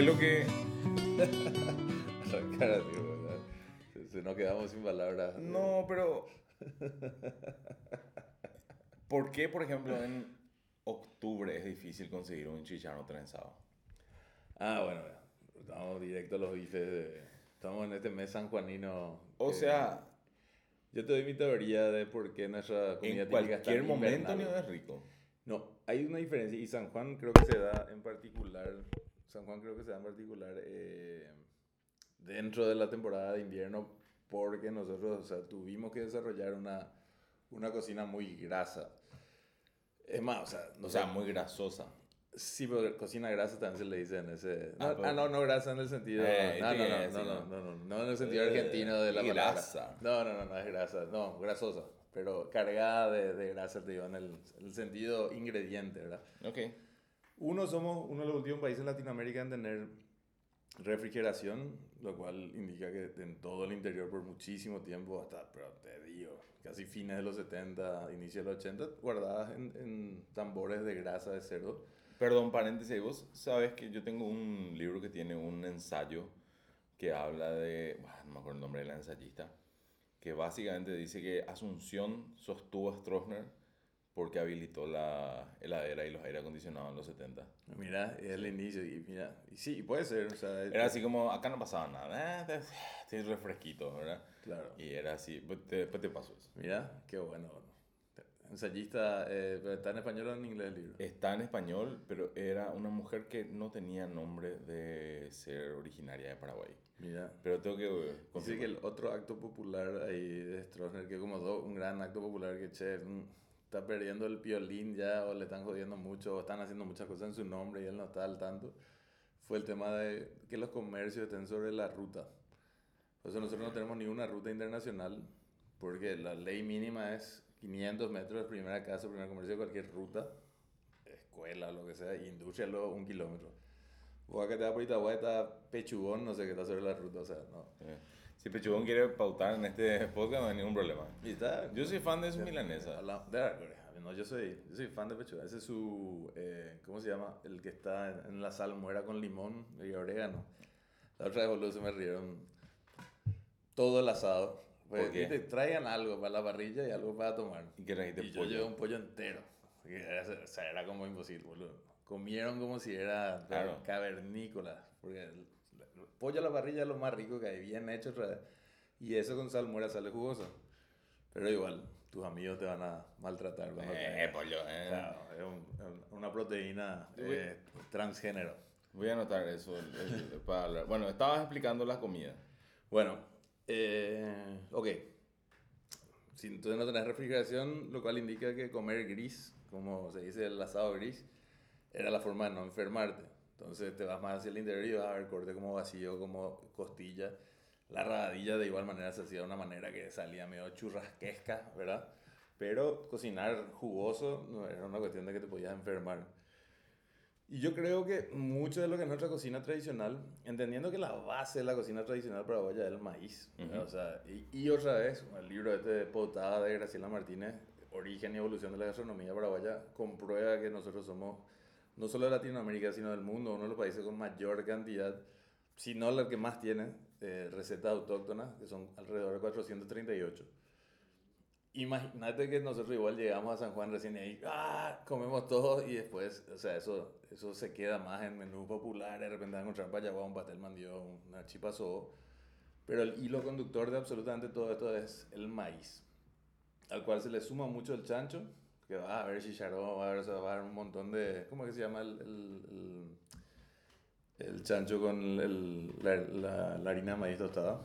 ¿Por qué lo que.? Se nos quedamos sin palabras. No, pero. ¿Por qué, por ejemplo, en octubre es difícil conseguir un chicharrón trenzado? Ah, bueno. Estamos directo a los bifes. de- Estamos en este mes sanjuanino. O que- sea, Yo te doy mi teoría de por qué nuestra comida en típica es tan cualquier momento invernal. no es rico. No, hay una diferencia y San Juan creo que se da en particular, San Juan creo que se da en particular eh, dentro de la temporada de invierno porque nosotros o sea, tuvimos que desarrollar una, una cocina muy grasa. Es más, o sea, O sea, muy grasosa. Sí, pero cocina grasa también se le dice en ese... No, Ah, ah, pero- no, no grasa en el sentido... Eh, no, no, no, que no, no, ¿no? no, no, no en el sentido Eh, argentino de la palabra. grasa. No, no, no, no es grasa, no, grasosa, pero cargada de, de grasa, te digo, en el, el sentido ingrediente, ¿verdad? Ok. Uno, somos uno de los últimos países en Latinoamérica en tener refrigeración, lo cual indica que en todo el interior por muchísimo tiempo, hasta, pero te digo, casi fines de los 70, inicio de los 80, guardadas en, en tambores de grasa de cerdo. Perdón, paréntesis, vos sabes que yo tengo un libro que tiene un ensayo que habla de, bah, no me acuerdo el nombre de la ensayista, que básicamente dice que Asunción sostuvo a Stroessner porque habilitó la heladera y los aire acondicionados en los 70. Mira, es el inicio y mira, y sí, puede ser, o sea, Era así como, acá no pasaba nada, eh, estoy refresquito, ¿verdad? Claro. Y era así, pues te- después te pasó eso. Mira, qué bueno. Ensayista, eh, pero ¿está en español o en inglés el libro? Está en español, pero era una mujer que no tenía nombre de ser originaria de Paraguay. Mira. Pero tengo que... eh, Dice confirmar. que el otro acto popular ahí de Stroessner, que como do- un gran acto popular que, che, mm, está perdiendo el violín ya, o le están jodiendo mucho, o están haciendo muchas cosas en su nombre y él no está al tanto, fue el tema de que los comercios estén sobre la ruta. Por eso nosotros no tenemos ni una ruta internacional, porque la ley mínima es 500 metros de primera casa, primer comercio de cualquier ruta, escuela, lo que sea, industria luego un kilómetro. O acá te da por Itagüí, está Pechugón, no sé qué está sobre la ruta, o sea, no. Eh, Si Pechugón quiere pautar en este podcast, no hay ningún problema. Y está, Yo soy fan de su milanesa. De la- No, yo soy, yo soy fan de pechuga. Ese es su. eh, ¿Cómo se llama? El que está en, en la salmuera con limón y orégano. La otra vez, boludo, se me rieron. Todo el asado. Pues, ¿Por qué? viste, traigan algo para la parrilla y algo para tomar. ¿Y trajiste? Y yo llevé un pollo entero. Era, o sea, era como imposible, boludo. Comieron como si era Claro. cavernícola. Porque pollo a la parrilla es lo más rico que hay, bien hecho. Y eso con salmuera sale jugoso. Pero igual, tus amigos te van a maltratar. Eh, pollo, eh. Claro, es un- una proteína eh, transgénero. Voy a anotar eso el- el- para hablar. Bueno, estabas explicando la comida. Bueno, eh, ok. Si entonces no tenés refrigeración, lo cual indica que comer gris, como se dice el asado gris, era la forma de no enfermarte. Entonces te vas más hacia el interior y vas a ver corte como vacío, como costilla. La radilla de igual manera se hacía de una manera que salía medio churrasquesca, ¿verdad? Pero cocinar jugoso no era una cuestión de que te podías enfermar. Y yo creo que mucho de lo que es nuestra cocina tradicional, entendiendo que la base de la cocina tradicional paraguaya es el maíz. ¿verdad? Ujú. o sea, y, y otra vez, el libro este de Potada de Graciela Martínez, Origen y Evolución de la Gastronomía Paraguaya, comprueba que nosotros somos, no solo de Latinoamérica, sino del mundo, uno de los países con mayor cantidad, si no que más tiene, eh, recetas autóctonas, que son alrededor de 438. Imagínate que nosotros igual llegamos a San Juan recién ahí, ah, comemos todo y después, o sea, eso, eso se queda más en menú popular, de repente vas a encontrar payaguá, un pastel mandió, una chipa sobo. Pero el hilo conductor de absolutamente todo esto es el maíz, al cual se le suma mucho el chancho, que va a haber chicharrón, va a haber, o sea, va a haber un montón de, ¿cómo es que se llama el, el, el, el chancho con el, la, la, la harina de maíz tostada?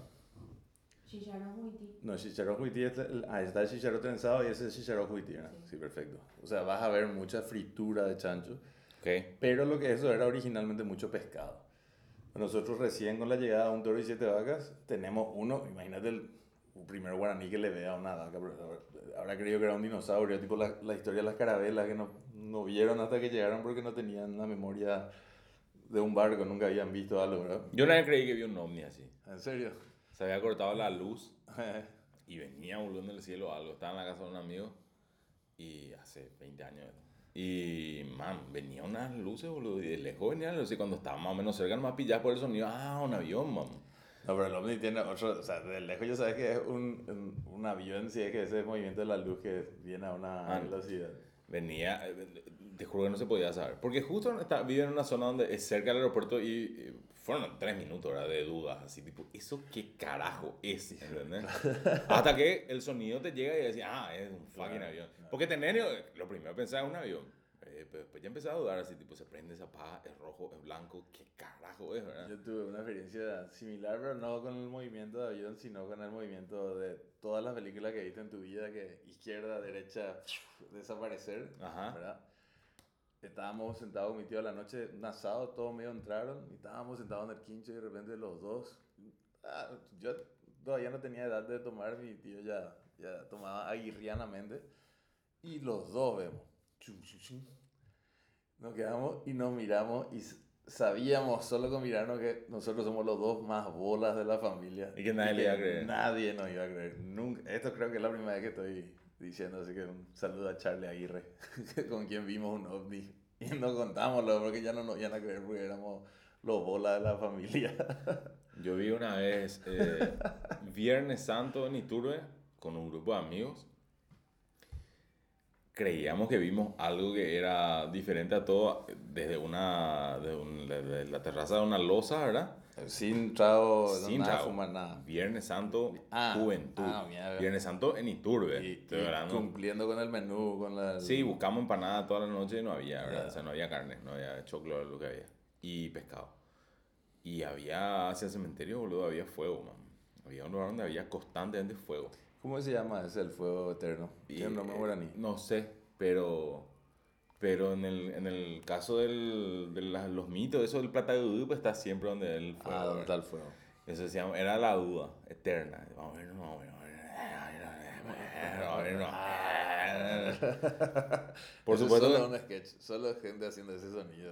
Chicharrón huití. No, chicharrón huití, es el- ah, está el chicharrón trenzado y ese es chicharrón huití, ¿no? Sí. Sí, perfecto. O sea, vas a ver mucha fritura de chancho, Ok. pero lo que eso era originalmente mucho pescado. Nosotros recién con la llegada de un toro y siete vacas, tenemos uno, imagínate el primer guaraní que le ve a una vaca, pero habrá creído que era un dinosaurio, tipo la, la historia de las carabelas que no, no vieron hasta que llegaron porque no tenían la memoria de un barco, nunca habían visto algo, ¿verdad? Yo una vez creí que vi un ovni así. ¿En serio? Se había cortado la luz y venía volando del cielo algo. Estaba en la casa de un amigo y hace 20 años. Y, man, venía unas luces, boludo, y de lejos venían luces. Y cuando estaba más o menos cerca, más pillado por el sonido, ah, un avión, man. No, pero el ovni tiene otro, o sea, de lejos ya sabes que es un, un, avión, si es que ese movimiento de la luz que viene a una Ah, velocidad. Venía, eh, te juro que no se podía saber. Porque justo está, vive en una zona donde es cerca del aeropuerto y, y fueron tres minutos ¿verdad? de dudas. Así, tipo, ¿eso qué carajo es? ¿Entendés? Hasta que el sonido te llega y decís, ah, es un fucking Claro, avión. claro. Porque tener, lo primero que pensaba es un avión. Eh, pero después ya empecé a dudar, así, tipo, se prende, se apaga, es rojo, es blanco, ¿qué carajo es, verdad? Yo tuve una experiencia similar, pero no con el movimiento de avión, sino con el movimiento de todas las películas que viste en tu vida, que izquierda, derecha, desaparecer, Ajá. ¿verdad? Estábamos sentados con mi tío a la noche, un asado, todos medio entraron, y estábamos sentados en el quincho y de repente los dos, ah, yo todavía no tenía edad de tomar, mi tío ya, ya tomaba aguirrianamente, y los dos vemos. Nos quedamos y nos miramos y sabíamos solo con mirarnos que nosotros somos los dos más bolas de la familia. Y que nadie le iba a creer. Nadie nos iba a creer. Nunca. Esto creo que es la primera vez que estoy diciendo, así que un saludo a Charlie Aguirre, con quien vimos un ovni. Y no contámoslo porque ya no nos iban a creer porque éramos los bolas de la familia. Yo vi una vez eh, Viernes Santo en Iturbe con un grupo de amigos. Creíamos que vimos algo que era diferente a todo desde una de un- la terraza de una losa, ¿verdad? Sin trago, Sin nada, trago. fumar nada. Viernes Santo, Ah, Juventud. ah, mierda. Viernes Santo en Iturbe. Y, y cumpliendo con el menú, con la... Sí, buscamos empanada toda la noche y no había, ¿verdad? O sea, no había carne, no había choclo, lo que había. Y pescado. Y había, hacia el cementerio, boludo, había fuego, man. Había un lugar donde había constantemente fuego. ¿Cómo se llama ese, el fuego eterno? Tiene un nombre eh, guaraní. No sé, pero... Pero en el, en el caso del, de la- los mitos, eso del plata de Udú, pues está siempre donde el fuego. Ah, ¿dónde está el fuego? Eso se llama, era la duda eterna. Vamos a ver, vamos a ver, vamos a ver, vamos a. Por es supuesto, Solo un sketch, solo gente haciendo ese sonido.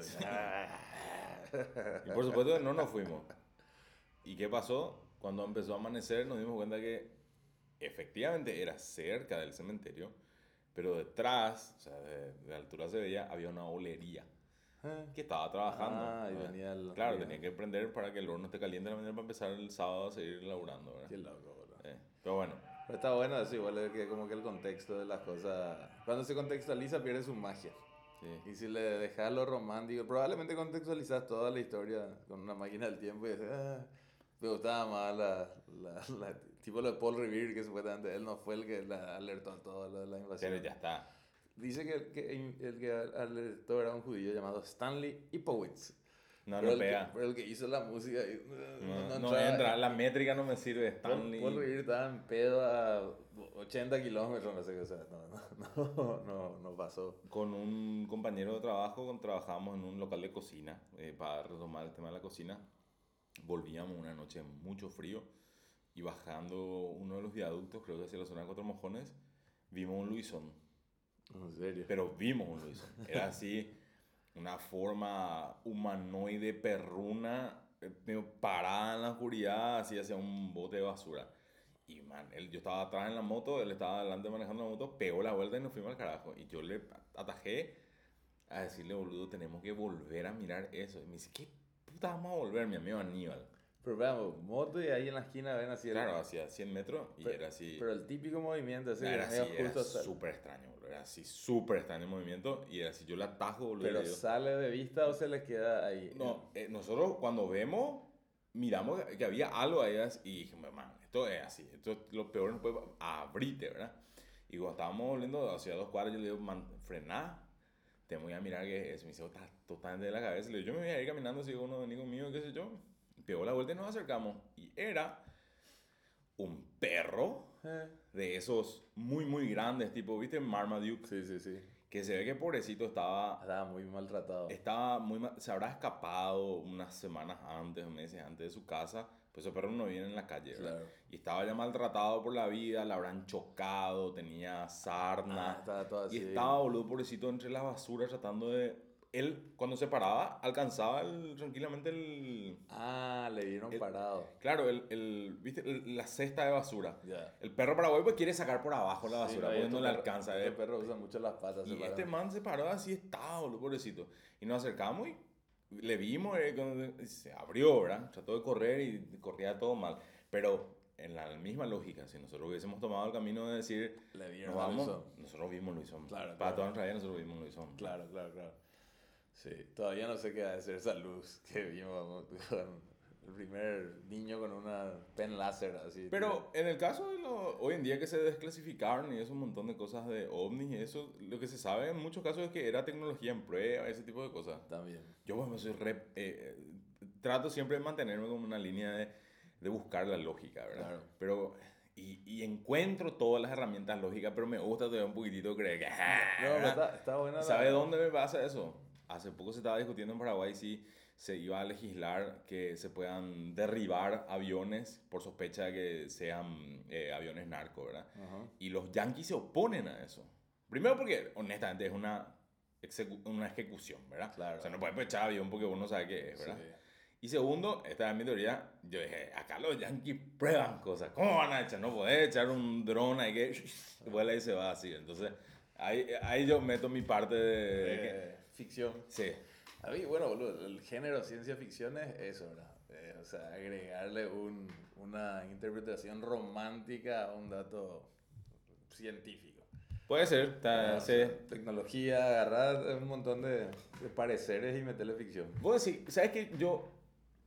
Y por supuesto no nos fuimos. ¿Y qué pasó? Cuando empezó a amanecer nos dimos cuenta que efectivamente era cerca del cementerio, pero detrás, o sea, de, de altura se veía, había una olería que estaba trabajando. Ah, y ¿verdad? venía el- Claro, tenía que prender para que el horno esté caliente en la mañana para empezar el sábado a seguir laburando, ¿verdad? Qué loco, boludo. Eh, pero bueno, Pero está bueno eso, igual es que como que el contexto de las cosas... Cuando se contextualiza pierde su magia. sí. Y si le dejas lo romántico, probablemente contextualizas toda la historia con una máquina del tiempo y dices, ah, me gustaba más la, la, la- tipo lo de Paul Revere, que supuestamente él no fue el que la alertó a todo lo de la invasión. Pero ya está. Dice que el que, el que alertó era un judío llamado Stanley Ipowitz. No, pero no el que- pega. pero el que hizo la música... y- No, no entraba- entra, la métrica no me sirve. Stanley. Paul Revere estaba en pedo a 80 kilómetros, no sé qué, o sea, no, no, no, no, no pasó. Con un compañero de trabajo, trabajábamos en un local de cocina, eh, para retomar el tema de la cocina. Volvíamos una noche mucho frío y bajando uno de los viaductos, creo que hacia la zona de Cuatro Mojones, vimos un Luisón. En serio. Pero vimos un Luisón. Era así, una forma humanoide perruna, eh, parada en la oscuridad, así hacia un bote de basura. Y man, él, yo estaba atrás en la moto, él estaba adelante manejando la moto, pegó la vuelta y nos fuimos al carajo. Y yo le atajé a decirle, boludo, tenemos que volver a mirar eso. Y me dice, ¿qué puta vamos a volver, mi amigo Aníbal? Pero veamos, moto y ahí en la esquina ven así. Claro, hacia 100 metros y pero, era así. Pero el típico movimiento, así, era así, era súper extraño, boludo. Era así, súper extraño el movimiento. Y era así, yo le atajo, boludo. Pero sale de vista o se les queda ahí. No, eh, nosotros cuando vemos, miramos que- había algo ahí y dije, man, esto es así, esto es lo peor, no puede abrirte, ¿verdad? Y cuando estábamos volviendo hacia dos cuadras, yo le digo, man, frená, te voy a mirar que es. Me dice, está totalmente de la cabeza. Le digo, yo me voy a ir caminando, sigo uno amigo mío, qué sé yo. Pegó la vuelta y nos acercamos. Y era un perro Eh, de esos muy, muy grandes, tipo, ¿viste? Marmaduke. Sí, sí, sí. Que se ve que pobrecito estaba Estaba muy maltratado. estaba muy ma- se habrá escapado unas semanas antes, meses antes de su casa, pues esos perros no viven en la calle, ¿verdad? Claro. Y estaba ya maltratado por la vida, la habrán chocado, tenía sarna. Ah, estaba todo así. y estaba, boludo, pobrecito, entre la basura tratando de él cuando se paraba alcanzaba el- tranquilamente el... Ah, le dieron El- parado. Claro, el, el, ¿viste? El- la cesta de basura. Ya. El perro paraguayo pues quiere sacar por abajo la Sí, basura y porque no estos le alcanza. estos ¿eh? perros usan mucho las patas. Y este man se paró así, estaba, boludo, pobrecito. Y nos acercamos y le vimos, eh, se abrió, ¿verdad? Trató de correr y corría todo mal. Pero en la misma lógica, si nosotros hubiésemos tomado el camino de decir, Le vieron nos vamos, Luisón. nosotros vimos Luisón. Claro, Para claro. toda nuestra vida nosotros vimos Luisón. Claro, claro, claro. Sí, todavía no sé qué va a hacer esa luz que vimos el primer niño con una pen láser así. Pero en el caso de lo, hoy en día que se desclasificaron y eso, un montón de cosas de ovnis y eso, lo que se sabe en muchos casos es que era tecnología en prueba, ese tipo de cosas. También. Yo, bueno, soy re- eh, trato siempre de mantenerme como una línea de, de buscar la lógica, ¿verdad? Claro. Pero, y, y encuentro todas las herramientas lógicas, pero me gusta todavía un poquitito creer que... ah, No, pero ¿verdad? está, está buena. la- ¿Sabe dónde me pasa eso? Hace poco se estaba discutiendo en Paraguay si se iba a legislar que se puedan derribar aviones por sospecha de que sean eh, aviones narco, ¿verdad? Ajá. Y los yanquis se oponen a eso. Primero porque, honestamente, es una, execu- una ejecución, ¿verdad? Claro. O sea, no puedes echar avión porque uno sabe qué es, ¿verdad? Sí. Y segundo, esta es mi teoría, yo dije, acá los yanquis prueban cosas. ¿Cómo van a echar? No podés echar un dron ahí que vuela y se va así. Entonces, ahí, ahí yo meto mi parte de... de que- Eh, ficción. sí. A mí, bueno, boludo, el género ciencia ficción es eso, ¿verdad? Eh, o sea, agregarle un, una interpretación romántica a un dato científico. Puede ser, está, Ah, sí. Tecnología, agarrar un montón de, de pareceres y meterle ficción. Vos decís, ¿sabes que Yo,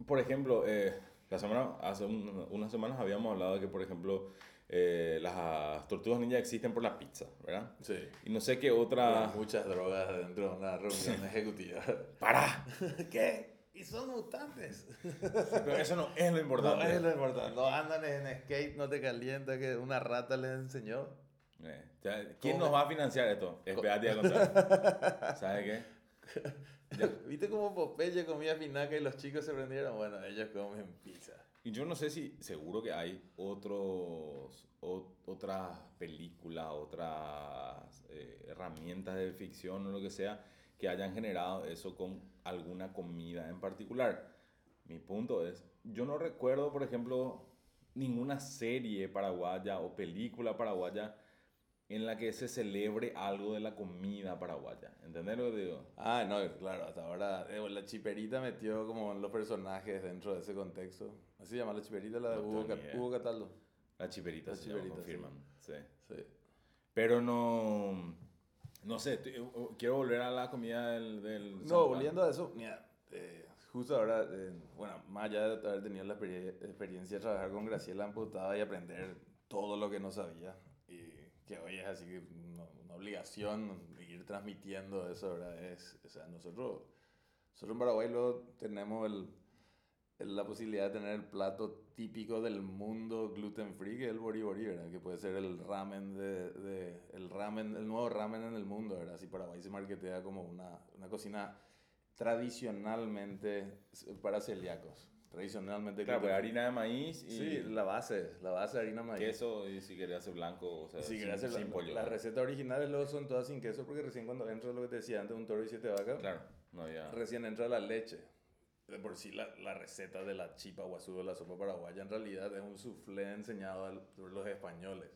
por ejemplo, eh, la semana, hace un- unas semanas habíamos hablado de que, por ejemplo, eh, las tortugas ninja existen por la pizza, ¿verdad? Sí. Y no sé qué otra... Muchas drogas dentro de una reunión ejecutiva. ¡Para! ¿Qué? Y son mutantes. Pero eso no es lo importante. No es lo importante. No andan en skate, no te calienta que una rata les enseñó. Eh, ¿Quién nos va a financiar esto? Espérate a contar. ¿Sabes qué? Ya. ¿Viste cómo Popeye comía espinaca y los chicos se prendieron? Bueno, ellos comen pizza. Y yo no sé si, seguro que hay otros, o- otras películas, otras eh, herramientas de ficción o lo que sea que hayan generado eso con alguna comida en particular. Mi punto es, yo no recuerdo, por ejemplo, ninguna serie paraguaya o película paraguaya en la que se celebre algo de la comida paraguaya. ¿Entendés lo que digo? Ah, no, claro, hasta ahora eh, la chiperita metió como los personajes dentro de ese contexto. ¿Así se llama la chiperita? La de No Hugo. Hugo Cataldo. La chiperita, La se llama, chiperita, sí. confirman. sí. Sí. Pero no. No sé, quiero volver a la comida del. del San No, Juan. volviendo a eso, mira, eh, justo ahora, eh, bueno, más allá de haber tenido la experie- experiencia de trabajar con Graciela amputada y aprender todo lo que no sabía, y que hoy es así que una, una obligación ir transmitiendo eso, ¿verdad? Es, o sea, nosotros, nosotros en Paraguay luego tenemos el- la posibilidad de tener el plato típico del mundo gluten free, que es el bori bori, ¿verdad? Que puede ser el ramen de, de- el ramen, el nuevo ramen en el mundo, ¿verdad? Si Paraguay se marketea como una, una cocina tradicionalmente para celíacos, tradicionalmente Claro, pues gluten free. harina de maíz y Sí, la base, la base de harina maíz. queso y si querés hacer blanco, o sea, Si sin, querés hacer sin la- pollo. Las recetas originales luego son todas sin queso porque recién cuando entra lo que te decía antes, un toro y siete vacas, Claro, no había. recién entra la leche. De por sí la, la receta de la chipa guazú la sopa paraguaya en realidad es un soufflé enseñado por los españoles.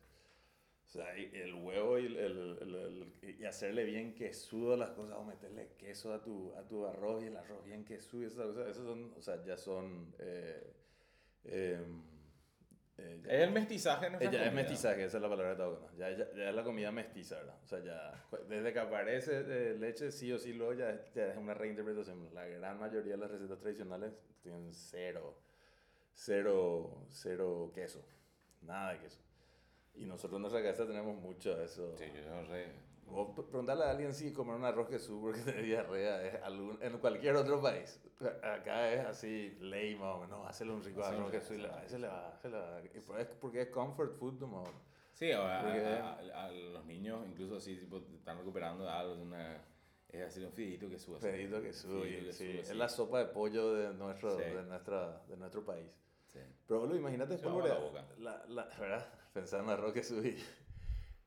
O sea, el huevo y, el, el- el- y hacerle bien quesudo las cosas, o meterle queso a tu, a tu arroz y el arroz bien quesudo, esas cosas, esos son, o sea, ya son... eh, em, eh, ya- Es el mestizaje en nuestra ella es mestizaje, esa es la palabra que estaba buscando. Ya, ya, ya es la comida mestiza, ¿verdad? O sea, ya desde que aparece eh, leche, sí o sí, luego ya, es- ya es una reinterpretación. La gran mayoría de las recetas tradicionales tienen cero, cero, cero queso. Nada de queso. Y nosotros en nuestra casa tenemos mucho de eso. Sí, yo no sé. O pre- preguntarle a alguien si comer un arroz Jesús porque tiene diarrea es algún, en cualquier otro país. Acá es así, ley más o menos, hacerle un rico arroz y sí. le va, se le va, se le va. Y por- es porque es comfort food, como... Sí, a, a- Porque- a- a los niños, incluso así, tipo, están recuperando algo, es una. Es así un fideito que sube. Pedito que sube, Fideito que sí. sube, Es la sopa de pollo de nuestro, Sí. de nuestra, de nuestro país. Sí. Pero boludo, imagínate agua la. La, la, ¿Verdad? Pensar en arroz que subí.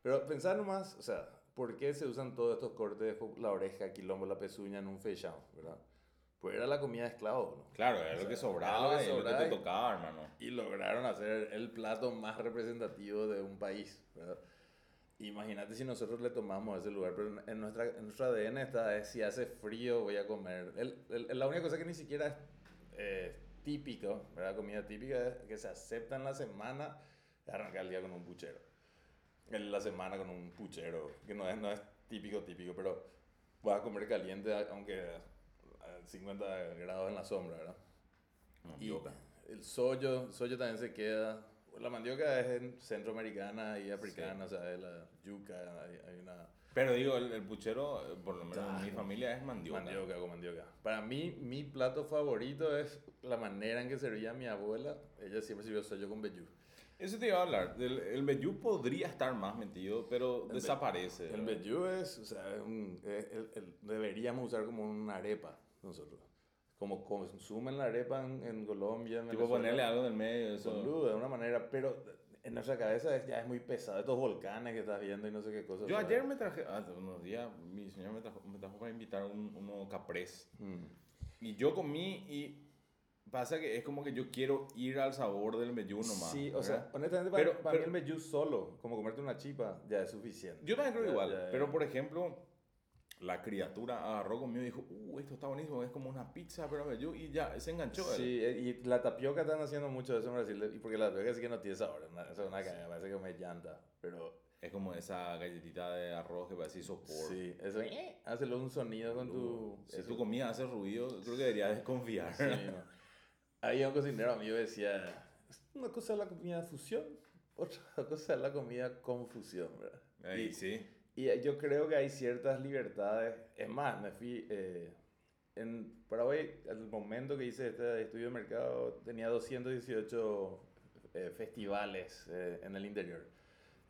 Pero pensar nomás, o sea, ¿por qué se usan todos estos cortes de la oreja, quilombo, la pezuña en un fechado, verdad? Pues era la comida de esclavos, ¿no? Claro, era lo que sobraba, era lo que y lo que te tocaba, hermano. Y lograron hacer el plato más representativo de un país, ¿verdad? Imagínate si nosotros le tomamos ese lugar, pero en, nuestra, en nuestro ADN está, es, si hace frío voy a comer. El, el- la única cosa que ni siquiera es eh, típico, ¿verdad? Comida típica es que se acepta en la semana, arrancar el día con un puchero. En la semana con un puchero, que no es, no es típico, típico, pero vas a comer caliente aunque a 50 grados en la sombra, ¿verdad? Y Mandioca. el sollo, el sollo también se queda. La mandioca es en centroamericana y africana, o sea, es la yuca, hay, hay una Pero digo, el, el puchero, eh, por lo menos en mi familia, es mandioca. mandioca con mandioca. Para mí, mi plato favorito es la manera en que servía mi abuela. Ella siempre sirvió sollo con vellú. Eso te iba a hablar. del- el vellú podría estar más metido, pero ve- desaparece. El vellú es, o sea, es un- es- el- el- deberíamos usar como una arepa nosotros. Como consumen la arepa en, en Colombia, en Tipo ponerle algo en el medio. Eso. Boludo, de una manera, pero en nuestra cabeza es- ya es muy pesado. Estos volcanes que estás viendo y no sé qué cosas. Yo ayer me traje, hace unos días, mi señora me trajo, me trajo para invitar un, uno caprés. mm. Y yo comí y pasa que es como que yo quiero ir al sabor del vellú nomás. Sí, o sea, ¿verdad? honestamente, para, Pero- para pero- mí el vellú solo, como comerte una chipa, ya es suficiente. Yo también creo Ya- igual. ya- Pero por ejemplo, la criatura agarró conmigo y dijo, uh, esto está buenísimo, es como una pizza, pero vellú. Y ya, se enganchó. Sí, eh, y la tapioca están haciendo mucho de eso en Brasil, y porque la tapioca sí que no tiene sabor, una- eso es una cagada, parece que me llanta, pero Es como esa galletita de arroz que parece isopor. sí, eso, eh, hazlo un sonido con tu... Si eso. tu comida hace ruido, creo que deberías desconfiar. Sí, mismo. Había un cocinero amigo que decía, una cosa es la comida fusión, otra cosa es la comida confusión, ¿verdad? Ahí, Y- sí. Y yo creo que hay ciertas libertades. Es más, me fui. eh, en Paraguay, al momento que hice este estudio de mercado, tenía 218 eh, festivales eh, en el interior.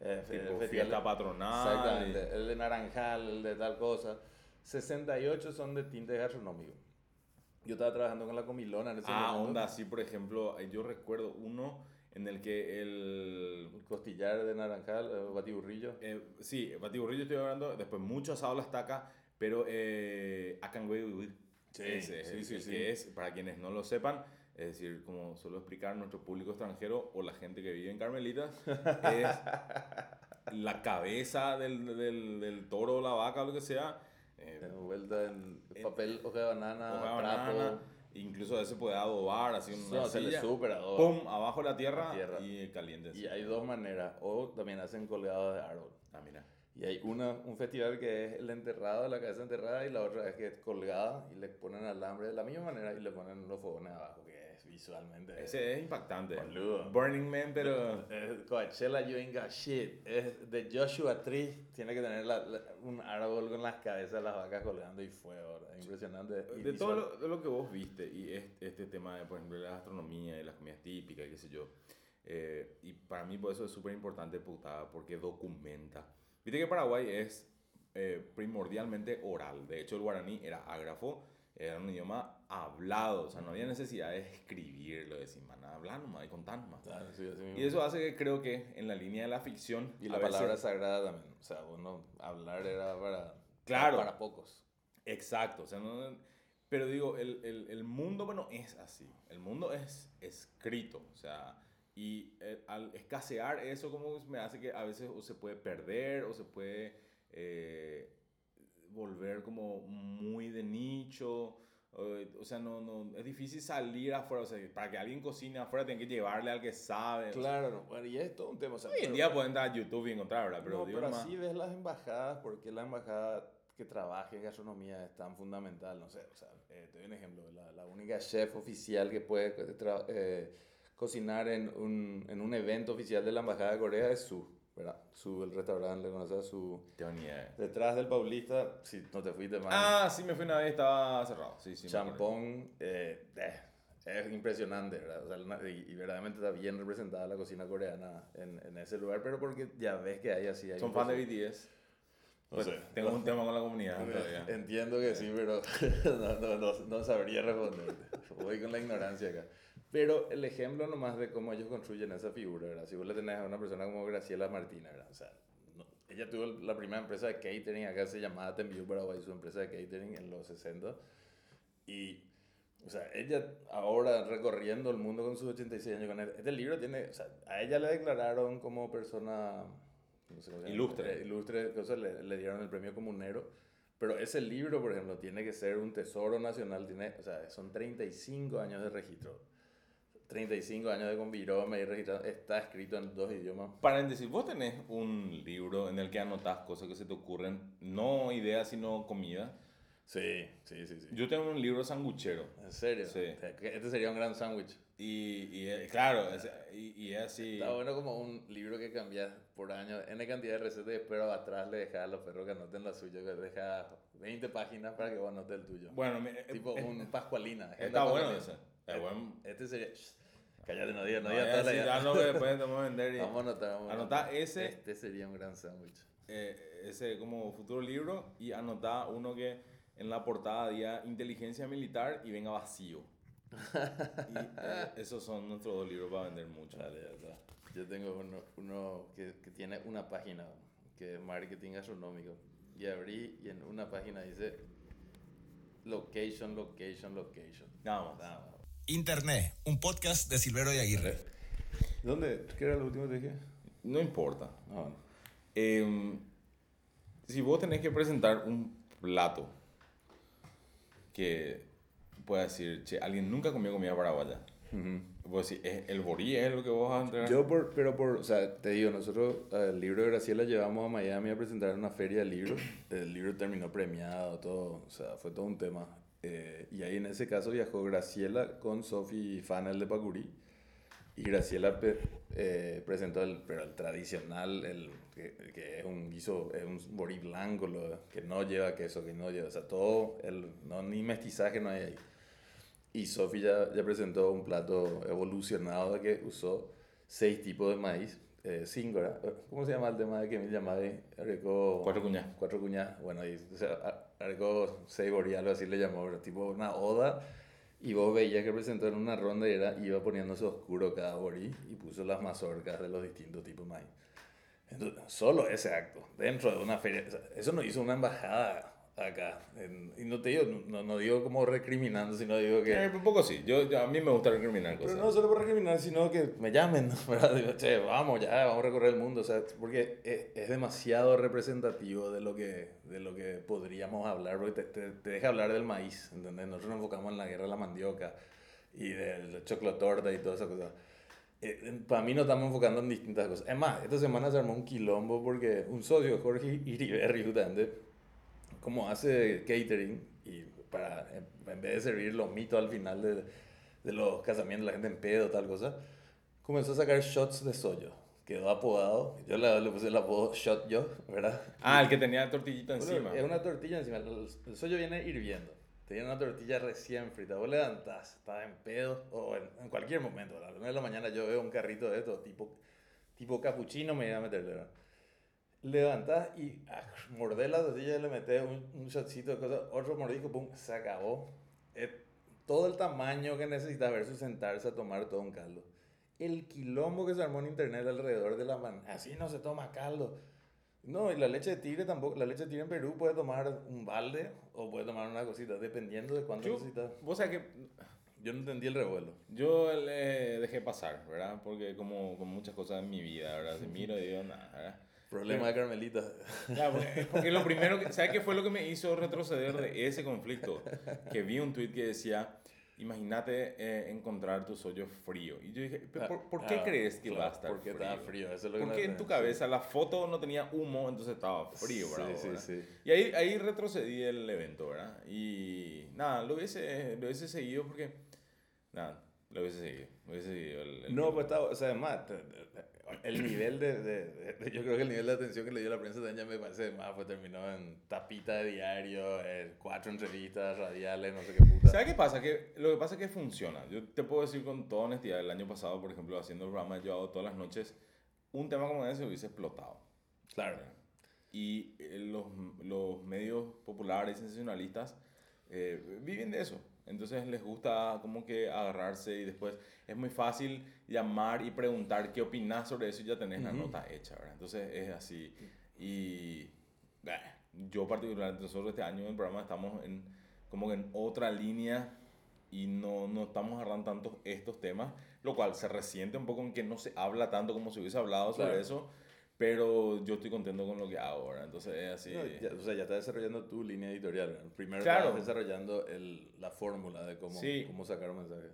Eh, Tipo fiesta patronal. Exactamente. El de Naranjal, el de tal cosa. 68 son de tinte gastronómico. Yo estaba trabajando con la comilona en ese Ah, momento. onda, sí, por ejemplo, eh, yo recuerdo uno en el que el... El costillar de Naranjal, el batiburrillo. eh, sí, batiburrillo estoy hablando, después mucho asado a la estaca, pero eh, Akanwe Sí, ese es sí, el- sí, el sí. que es, para quienes no lo sepan, es decir, como suelo explicar nuestro público extranjero o la gente que vive en Carmelita, es la cabeza del, del, del toro o la vaca o lo que sea. Eh, Envuelta en papel, hoja de banana, hoja trapo. banana, incluso a veces puede adobar, así una No, se le silla, super adoba. pum, abajo la tierra, La tierra. y caliente. Y hay dos maneras, o también hacen colgados de árbol. Ah, mira. Y hay una, un festival que es el enterrado, la cabeza enterrada, y la otra es que es colgada y le ponen alambre de la misma manera y le ponen los fogones abajo, que visualmente... Ese es impactante. Boludo. Burning Man, pero... Es Coachella, you ain't got shit. Es de Joshua Tree. Tiene que tener la- la- un árbol con las cabezas de las vacas colgando y fuego. ¿verdad? Impresionante. Y De todo lo, de lo que vos viste y este, este tema de, por ejemplo, la gastronomía y las comidas típicas y qué sé yo, eh, y para mí por eso es súper importante putada, porque documenta. Viste que Paraguay es eh, primordialmente oral, de hecho el guaraní era ágrafo, era un idioma hablado, o sea, no había necesidad de escribirlo, decir, man, hablar nomás y contar nomás. Sí, mismo. Y eso hace que creo que en la línea de la ficción... Y la veces- palabra sagrada también. O sea, uno hablar era para, Claro. para pocos. Exacto, o sea, no- pero digo, el, el, el mundo, bueno, es así. El mundo es escrito, o sea, y eh, al escasear eso como me hace que a veces o se puede perder o se puede eh, volver como muy de nicho. eh, O sea, no, no, es difícil salir afuera. O sea, para que alguien cocine afuera, tiene que llevarle al que sabe. o sea, Claro, no, bueno, y es todo un tema. O sea, hoy en día pueden entrar a YouTube y encontrar, ¿verdad? Pero no, pero nomás- así ves las embajadas, porque la embajada que trabaje en gastronomía es tan fundamental. No sé, o sea, eh, te doy un ejemplo. La, la única chef oficial que puede tra- eh, cocinar en un, en un evento oficial de la embajada de Corea es Su, ¿verdad? Su, el restaurante, le conoces Su. Tengo ni idea. Detrás del Paulista, si no te fuiste mal. Ah, sí, me fui una vez, estaba cerrado. Sí, sí. Champón, eh, eh, es impresionante, ¿verdad? O sea, una- y, y verdaderamente está bien representada la cocina coreana en, en ese lugar, pero porque ya ves que hay así. Hay Son fan de BTS. No sé. tengo un tema con la comunidad todavía. Entiendo que sí, pero no, no, no, no sabría responderte. Voy con la ignorancia acá. Pero el ejemplo nomás de cómo ellos construyen esa figura, ¿verdad? Si vos le tenés a una persona como Graciela Martina, ¿verdad? O sea, no- ella tuvo la primera empresa de catering, acá se llamaba Tenview Paraguay, su empresa de catering en los 60. Y, o sea, ella ahora recorriendo el mundo con sus 86 años, con él, este libro tiene, o sea, a ella le declararon como persona no sé cómo se llama, Ilustre. eh, ilustre, entonces le, le dieron el premio comunero. Pero ese libro, por ejemplo, tiene que ser un tesoro nacional, tiene, o sea, son 35 años de registro. 35 años de convirome y registrado, está escrito en dos idiomas. Paréntesis, vos tenés un libro en el que anotás cosas que se te ocurren, no ideas, sino comida. Sí, sí, sí, sí. Yo tengo un libro sanguchero. ¿En serio? Sí. Este sería un gran sándwich. Y, y, eh, claro, es- y, y es así. Está bueno como un libro que cambias por año, N cantidad de recetas, pero atrás le dejas a los perros que anoten la suya, que dejas 20 páginas para que vos anotes el tuyo. Bueno, tipo eh, un Pascualina. está bueno ese. Es buen. Este sería... Cállate, no digas, no digas toda la idea. que después te vamos a vender. y- Vamos a anotar, vamos a anotar. ese. Este sería un gran sándwich. eh, ese como futuro libro y anotá uno que en la portada diga inteligencia militar y venga vacío. Y eh, esos son nuestros dos libros para vender mucho. Dale, está. Yo tengo uno, uno que, que tiene una página, que es marketing gastronómico. Y abrí y en una página dice location, location, location. Nada más. Nada más. Internet, un podcast de Silvero y Aguirre. ¿Dónde? ¿Qué era lo último que dije? No importa. Em, si vos tenés que presentar un plato que pueda decir, che, alguien nunca comió comida paraguaya. Vos decís, "¿Es- el borí es lo que vos vas a entregar. Yo, por, pero por, o sea, te digo, nosotros eh, el libro de Graciela llevamos a Miami a presentar en una feria de libros. El libro terminó premiado, todo, o sea, fue todo un tema. Eh, y ahí en ese caso viajó Graciela con Sophie Fanel de Pacurí. Y Graciela eh, presentó el, pero el tradicional, el, que, que es un guiso, es un borí blanco, lo, que no lleva queso, que no lleva, o sea, todo, el, no, ni mestizaje no hay ahí. Y Sophie ya, ya presentó un plato evolucionado que usó seis tipos de maíz, eh, cinco, ¿verdad? ¿Cómo se llama el tema de que me llamaba? Cuatro cuñas. cuatro cuñas, bueno, y, o sea, a- agregó seis borí, algo así le llamó, pero tipo una oda. Y vos veías que presentó en una ronda y era, iba poniéndose oscuro cada borí y puso las mazorcas de los distintos tipos de maíz. Entonces, solo ese acto, dentro de una feria, o eso no hizo una embajada acá. en- y no te digo, no, no digo como recriminando, sino digo que... Eh, un poco sí. Yo, yo- a mí me gusta recriminar cosas. Pero no solo por recriminar, sino que me llamen. ¿verdad? Digo, che, vamos ya, vamos a recorrer el mundo, o sea, porque es, es demasiado representativo de lo que, de lo que podríamos hablar, porque te, te, te deja hablar del maíz, ¿entendés? Nosotros nos enfocamos en la guerra de la mandioca y del choclotorta y todas esas cosas. para mí nos estamos enfocando en distintas cosas. Es más, esta semana se armó un quilombo porque un socio, Jorge Iriberri, justamente, como hace catering y para, en, en vez de servir los mitos al final de, de los casamientos, la gente en pedo, tal cosa, comenzó a sacar shots de sollo. Quedó apodado, yo le, le puse el apodo Shot Yo, ¿verdad? Ah, el que tenía tortillita Bueno, encima. es una tortilla encima, el, el sollo viene hirviendo. Te viene una tortilla recién frita, vos levantás, estás en pedo, o en, en cualquier momento, a las 9 de la mañana yo veo un carrito de esto, tipo, tipo capuchino, me iba a meterle, ¿verdad? Levantás y ah, mordés la tortilla y le metes un, un shotcito de cosas, otro mordisco, pum, se acabó. Es todo el tamaño que necesitas versus sentarse a tomar todo un caldo. El quilombo que se armó en internet alrededor de la man, así no se toma caldo. No, y la leche de tigre tampoco. La leche de tigre en Perú puede tomar un balde o puede tomar una cosita, dependiendo de cuánto Yo, necesitas. vos sabés que Yo no entendí el revuelo. yo le dejé pasar, ¿verdad? Porque como con muchas cosas en mi vida, ¿verdad? Si miro y digo nada, ¿verdad? Problema de Carmelita. Ya, porque, porque lo primero que, ¿sabes qué fue lo que me hizo retroceder de ese conflicto? Que vi un tweet que decía, imagínate eh, encontrar tu sollo frío. Y yo dije, "¿Pero ¿por, por qué Ah, crees que claro, va a estar Porque frío? frío. Eso es lo que Porque no- en tu cabeza la foto no tenía humo, entonces estaba frío, Sí, ¿verdad? sí, ¿verdad? sí. Y ahí, ahí retrocedí el evento, ¿verdad? Y nada, lo hubiese, lo hubiese seguido porque, nada, lo hubiese seguido. Lo hubiese seguido el, el- No, pues estaba, o sea, además, el nivel de, de- de- yo creo que el nivel de atención que le dio la prensa también ya me parece más, pues terminó en tapita de diario, eh, cuatro entrevistas radiales, no sé qué puta. ¿Sabes qué pasa? Que lo que pasa es que funciona. Yo te puedo decir con toda honestidad, el año pasado, por ejemplo, haciendo el programa yo hago todas las noches, un tema como ese hubiese explotado. Claro. Y eh, los, los medios populares, sensacionalistas, eh, viven de eso. Entonces les gusta como que agarrarse y después es muy fácil llamar y preguntar qué opinas sobre eso y ya tenés la Ujú. nota hecha, ¿verdad? Entonces es así. Y bah, yo particularmente, nosotros este año en el programa estamos en como que en otra línea y no, no estamos agarrando tanto estos temas, lo cual se resiente un poco en que no se habla tanto como se hubiese hablado sobre Claro. eso, pero yo estoy contento con lo que hago ahora, entonces es así. No, ya- o sea, ya estás desarrollando tu línea editorial. Primero Claro. estás desarrollando el, la fórmula de cómo, Sí. cómo sacar un mensaje.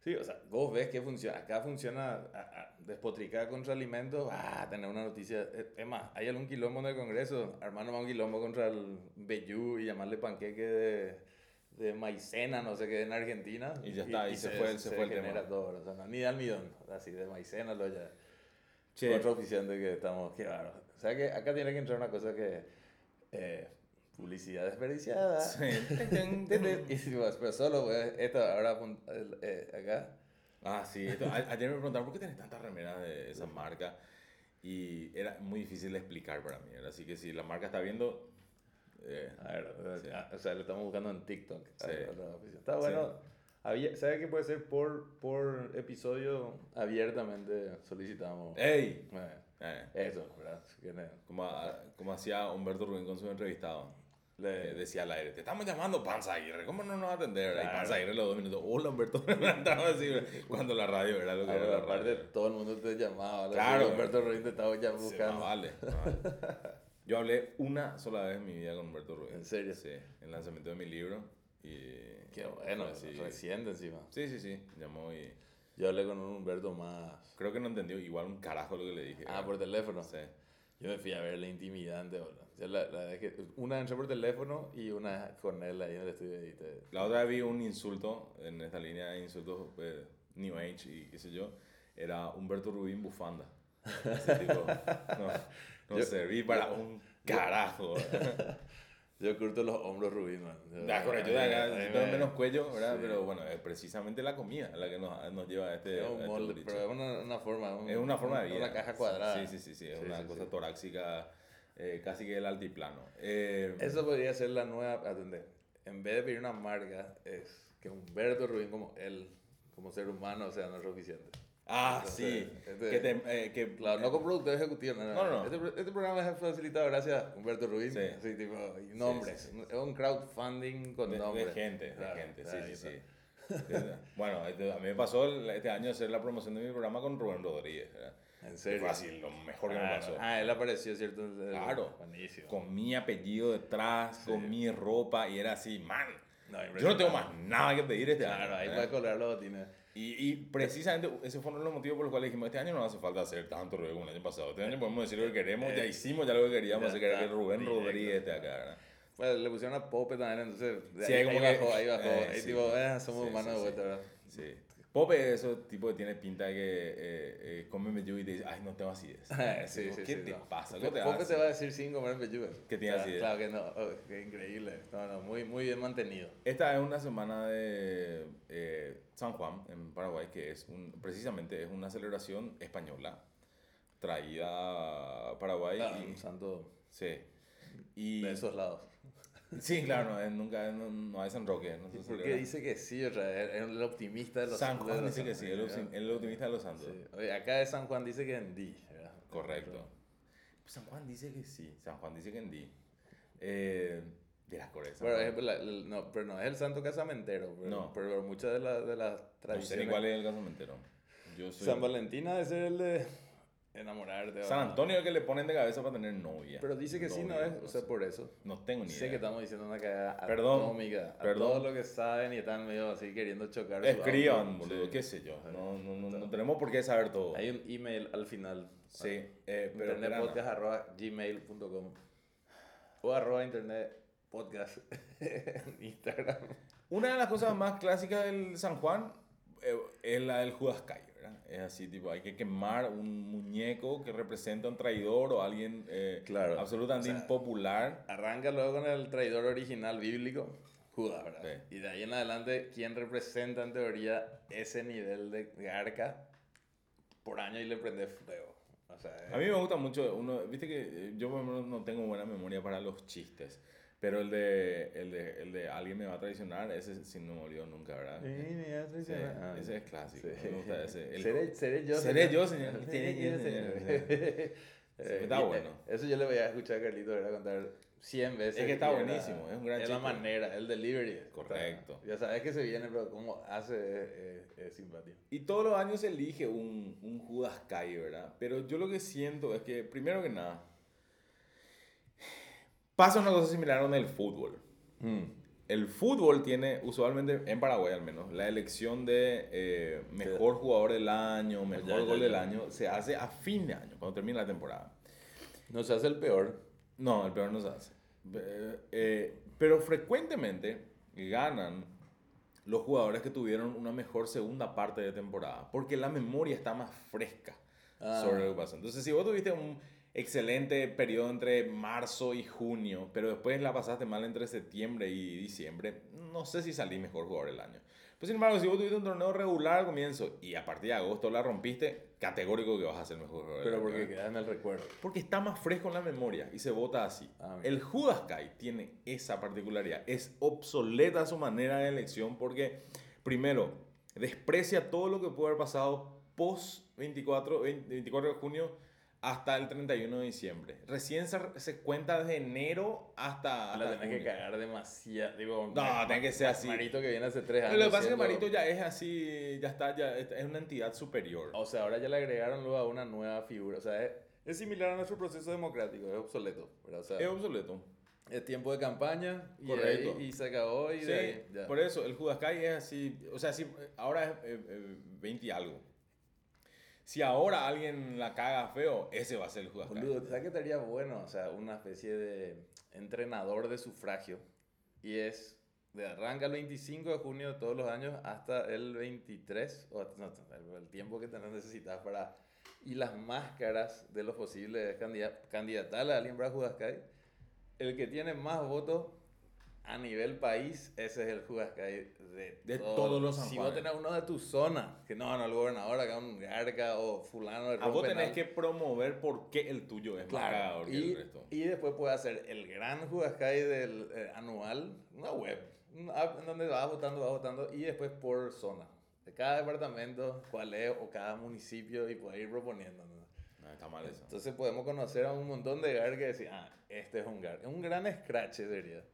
Sí, o sea, vos ves que funciona. Acá funciona a- a- despotricar contra alimentos. Ah, tener una noticia. Eh, Es más, hay algún quilombo en el Congreso. Armar un quilombo contra el Bellú y llamarle panqueque de, de maicena, no sé qué, en Argentina. Y ya está, y se fue el- se fue el tema. todo. O sea, no, ni de almidón. Así, de maicena lo ya. Che. Otro oficiante que estamos, qué bárbaro. O sea que acá tiene que entrar una cosa que. eh, publicidad desperdiciada. Sí. Pero solo, pues, esto ahora eh, acá. Ah, sí. esto- ayer me preguntaron por qué tenés tantas remeras de esa marca y era muy difícil de explicar para mí. Así que si la marca está viendo, eh, A ver, Sí. ah, o sea, lo estamos buscando en TikTok. Sí. Está bueno. Había, ¿Sabe qué puede ser? Por, por episodio abiertamente solicitamos. ¡Ey! Eh, Eh, eso, ¿verdad? Como, a- como hacía Humberto Rubén con su entrevistado. le- Eh, decía al aire, te estamos llamando Panza Aguirre, ¿cómo no nos va a atender? Y Claro. Panza Aguirre los dos minutos, hola Humberto, cuando la radio era lo que Ah, era la aparte, radio. todo el mundo te llamaba. Claro. Roberto Ruiz te estaba ya Sí, buscando. más vale, vale. Yo hablé una sola vez en mi vida con Humberto Rubén. ¿En serio? Sí, en el lanzamiento de mi libro. Y Qué bueno, así. reciente encima. Sí, sí, sí, llamó y Yo hablé con un Humberto más. creo que no entendió igual un carajo lo que le dije. Ah, por teléfono. Sí. Yo me fui a ver la intimidante, boludo. Yo la, la vez que, una entré por teléfono y una con él ahí en el estudio. Y te- La otra vez vi un insulto en esta línea de insultos eh, New Age y qué sé yo. Era Humberto Rubín Bufanda. Ese tipo, no, no Yo- serví para un carajo. Yo curto los hombros Rubín, man. Yo- De acuerdo, yo a mí de me- acá a mí tengo me- menos cuello, ¿verdad? sí. Pero bueno, es precisamente la comida la que nos, nos lleva a este. Es un este molde, pero es una, una forma. un- Es una forma de vida. Una caja cuadrada. Sí, sí, sí, sí. Es Sí, una sí, cosa torácica, eh, casi que el altiplano. Eh, Eso podría ser la nueva. En vez de pedir una marca, es que Humberto Rubín, como él, como ser humano, sea nuestro oficiante. Ah, Entonces, sí. este- que te- eh, que- Claro, no como productor ejecutivo, no, no. No. Este, este programa es facilitado gracias a Humberto Rubín. Sí. Tipo, y nombres. sí, sí. Es un crowdfunding con de, de nombres. gente, de Claro, gente, sí, ahí sí, sí. bueno, este- a mí me pasó este año hacer la promoción de mi programa con Rubén Rodríguez. ¿verdad? En serio. Fue así, lo mejor que me Claro. pasó. Ah, él apareció, ¿cierto? Claro. Buenísimo. Con mi apellido detrás, con mi ropa, y era así, man. No, Yo no tengo más nada que pedir este Claro, año. ahí ¿verdad? puedes colgar los botines. Y, y precisamente ese fue uno de los motivos por los cuales dijimos, este año no hace falta hacer tanto Rubén como el año pasado. Este año podemos decir lo que queremos, ya Eh, hicimos ya lo que queríamos, así que era Rubén directo. Rodríguez esté acá, ¿verdad? Pues le pusieron a Pope también, entonces. de Sí, ahí, ahí que- bajó, ahí bajó. eh, ahí sí. tipo, eh, somos Sí, humanos de vuelta, ¿verdad? Sí. Pope es ese tipo que tiene pinta de que eh, eh, come meyu y te dice, ay, no tengo acidez. sí, sí, ¿Qué sí, te no. pasa? ¿Qué te Pope te va a decir sin comer pechugas. Que tiene Claro, acidez. Claro que no, oh, qué increíble. No, no, muy, muy bien mantenido. Esta es una semana de eh, San Juan, en Paraguay, que es un, precisamente es una celebración española traída a Paraguay. Ah, y, un santo sí. Y, de esos lados. Sí, claro, no, es- nunca no, no hay San Roque. No ¿Por qué dice que sí otra vez? Es el optimista de los San de Juan los dice que sí, el, el optimista de los santos. Sí. Oye, acá de San Juan dice que en Di. ¿verdad? Correcto. Pues San Juan dice que sí, San Juan dice que en Di. Eh, de las Coreas. Pero, es, la- no, pero no es el santo casamentero. Pero, No. pero muchas de, la- de las no sé tradiciones. ni cuál es el casamentero. Yo soy San Valentín ha de ser el de enamorarte. San ¿verdad? Antonio es el que le ponen de cabeza para tener novia. Pero dice que sí, no es. O sea, sé. por eso. No tengo ni Sé idea. que estamos diciendo una cagada Perdón, atómica. A perdón. todo lo que saben y están medio así queriendo chocar. Escriban, boludo, Sí. qué sé yo. No, no, no, no tenemos por qué saber todo. Hay un email al final. Sí, eh, pero no. internetpodcast.gmail.com o arroba internet podcast en Instagram. Una de las cosas más clásicas del San Juan eh, es la del Judas Calle, ¿verdad? Es así, tipo, hay que quemar un muñeco que representa a un traidor o alguien eh, Claro. absolutamente O sea, impopular. Arranca luego con el traidor original bíblico, Judas, ¿verdad? Sí. Y de ahí en adelante, ¿quién representa en teoría ese nivel de garca por año y le prende fuego? O sea, A mí me gusta mucho, uno, viste que eh, yo por lo menos no tengo buena memoria para los chistes, pero el de, el de, el de alguien me va a traicionar, ese sí no me olvido nunca, ¿verdad? Sí, Ah, ese es clásico, sí. me gusta ese. El- seré, seré yo. Seré yo, señor. Seré yo, señor. señor. Eh, está y, eh, bueno. Eso yo le voy a escuchar a Carlito ¿verdad? contar 100 veces. Es que está y era- buenísimo, es un gran Es la chiste. manera, el delivery. Correcto. Ya sabes que se viene, pero cómo hace es, es- es simpático. Y todos los años se elige un, un Judas Kai, ¿verdad? Pero yo lo que siento es que, primero que nada, pasa una cosa similar con el fútbol. El fútbol tiene, usualmente, en Paraguay al menos, la elección de eh, mejor jugador del año, mejor Ya, gol ya. del año, se hace a fin de año, cuando termina la temporada. No se hace el peor. No, el peor no se hace. Eh, eh, pero frecuentemente ganan los jugadores que tuvieron una mejor segunda parte de temporada, porque la memoria está más fresca Ah. sobre lo que pasó. Entonces, si vos tuviste un excelente periodo entre marzo y junio, pero después la pasaste mal entre septiembre y diciembre, no sé si salí mejor jugador del año. Pues sin embargo, si vos tuviste un torneo regular al comienzo y a partir de agosto la rompiste, categórico que vas a ser mejor jugador del Pero año, porque ¿eh? queda en el recuerdo. Porque está más fresco en la memoria y se vota así. Ah, el Judas Kai tiene esa particularidad. Es obsoleta su manera de elección porque, primero, desprecia todo lo que puede haber pasado post 24, 20 24 de junio hasta el 31 de diciembre. Recién se, se cuenta desde enero hasta... La hasta tenés que cagar demasiado. Digo, No, tiene que ser así. Marito que viene hace tres años. Lo que pasa es que Marito ya es así, ya está, ya es una entidad superior. O sea, ahora ya le agregaron luego a una nueva figura. O sea, es, es similar a nuestro proceso democrático, es obsoleto. O sea, Es obsoleto. es tiempo de campaña y, Correcto. ahí- y se acabó y Sí, de ahí, ya. por eso el Judas Kai es así, o sea, si ahora es eh, eh, 20 y algo. Si ahora alguien la caga feo, ese va a ser el Judas. Boludo, ¿sabes qué estaría bueno? O sea, una especie de entrenador de sufragio. Y es de arranca el 25 de junio de todos los años hasta el 23, o no, el, tiempo que tenés necesitas para... Y las máscaras de los posibles candida- candidatales a alguien para Judascay. El que tiene más votos a nivel país, ese es el Judascay de, De todo. todos los San Si vos tenés uno de tu zona, que no, no el gobernador, acá un garca o fulano de A vos tenés Rompenal. que promover por qué el tuyo es más Claro, que y, el resto. y después puede hacer el gran Judascay del eh, anual, una web, una app en donde vas votando, vas votando, y después por zona. De cada departamento, cuál es, o cada municipio, y puedes ir proponiendo. ¿no? No, está mal eso. Entonces podemos conocer a un montón de GAR que decir, ah, este es un GAR. Es un gran scratch, sería.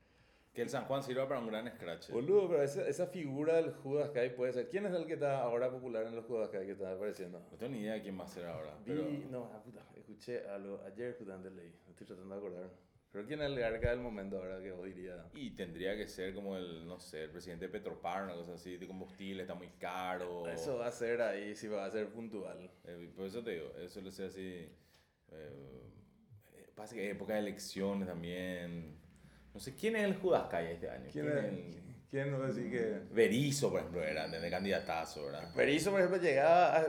Que el San Juan sirva para un gran scratch. Boludo, pero esa, esa figura del Judascay puede ser. ¿Quién es el que está ahora popular en los Judascay que está apareciendo? No tengo ni idea de quién va a ser ahora. Vi, Pero no, ah, puta, escuché algo, ayer justamente leí, me estoy tratando de acordar. Pero ¿quién es el garca del momento ahora que vos diría? Y tendría que ser como el, no sé, el presidente de Petropar, una cosa así, de combustible, está muy caro. Eso va a ser ahí, sí va a ser puntual. Eh, por eso te digo, eso lo sé así. Eh, pasa que época de elecciones también. No sé, ¿quién es el Judas Kai este año? ¿Quién, es? el- ¿Quién nos decir que...? Berizo, por ejemplo, era de candidatazo, ¿verdad? Perizo, por ejemplo, llegaba a...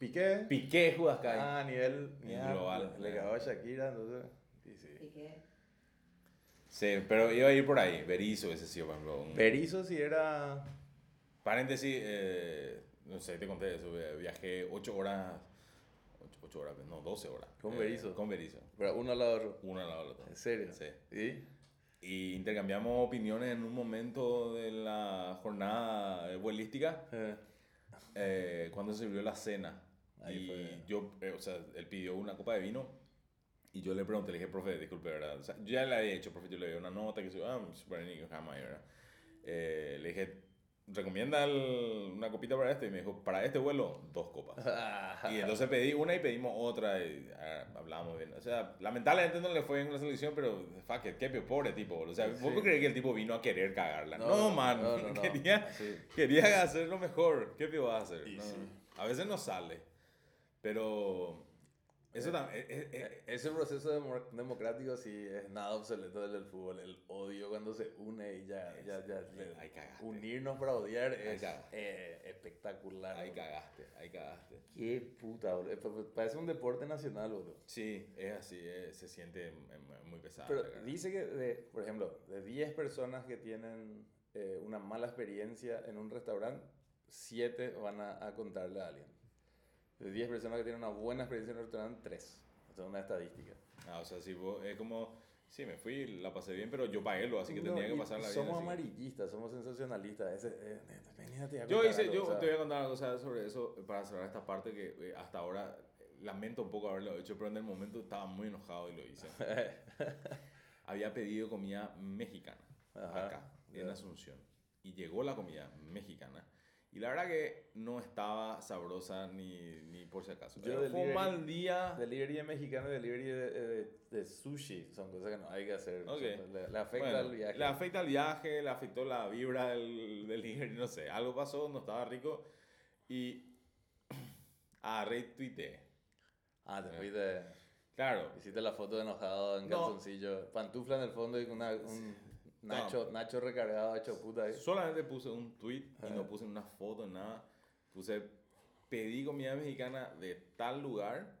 Piqué. Piqué es Judas Kai. Ah, a nivel... Global. Le acababa Shakira, entonces... Sí, sí. ¿Y qué es? Sí, pero iba a ir por ahí. Berizo, ese sí, por ejemplo. un- Perizo sí era... Paréntesis, eh, no sé, te conté eso. Viajé 8 horas. 8, horas, no, 12 horas. Con eh, Berizo. Con Berizo. Pero uno al lado del otro. Uno al lado del otro. ¿En serio? Sí. ¿Y? Y intercambiamos opiniones en un momento de la jornada eh, vuelística. Eh, eh, cuando se sirvió la cena. Ahí y fue. yo, eh, o sea, él pidió una copa de vino y yo le pregunté, le dije, profe, disculpe, ¿verdad? O sea, yo ya le había hecho, profe, yo le di una nota que se ah, super niño, jamás, ¿verdad? Eh, le dije, ¿recomienda el- una copita para este? Y me dijo, para este vuelo, dos copas. Y entonces pedí una y pedimos otra y ah, hablábamos bien. O sea, lamentablemente no le fue bien con la selección, pero fuck it, qué pobre tipo. O sea, ¿vos Sí. crees que el tipo vino a querer cagarla? No, No, man. no, no, no. Quería, Sí. quería hacer lo mejor. ¿Qué pio vas a hacer? Sí. A veces no sale. Pero eso también. eh, eh, Ese proceso demo- democrático sí es nada obsoleto del fútbol. El odio cuando se une y ya, ya, ya. le- Ahí cagaste. unirnos para odiar es eh, espectacular. ahí cagaste, ahí cagaste. Qué puta, boludo. Eh, pa- Parece un deporte nacional, boludo. Sí, es así, eh, se siente eh, muy pesado. Pero cara. dice que, de, por ejemplo, de 10 personas que tienen eh, una mala experiencia en un restaurante, 7 van a, a contarle a alguien. De 10 personas que tienen una buena experiencia en un restaurante, 3. Esa es una estadística. Ah, o sea, si vos, es como, sí, me fui, la pasé bien, pero yo pagué lo, así que No, tenía que y pasarla bien. Somos así amarillistas, somos sensacionalistas. Ese, eh, a Yo hice, algo, yo o sea, te voy a contar una cosa sobre eso para cerrar esta parte que eh, hasta ahora lamento un poco haberlo hecho, pero en el momento estaba muy enojado y lo hice. Había pedido comida mexicana Ajá, acá, en ya. Asunción. Y llegó la comida mexicana. Y la verdad que no estaba sabrosa ni, ni por si acaso. Yo fue un mal día. Delivery de mexicano y delivery de, de- de sushi son cosas que no hay que hacer. Ok. Son- Le, le afecta Bueno, al viaje. Le afecta al viaje, le afectó la vibra del delivery, no sé. Algo pasó, no estaba rico. Y agarré y tuiteé. Ah, te fuiste. Claro, Hiciste la foto de enojado en No. calzoncillo. Pantufla en el fondo y con una- un Nacho, Nacho recargado hecho puta ahí. Solamente puse un tweet y no puse una foto, nada. Puse, pedí comida mexicana de tal lugar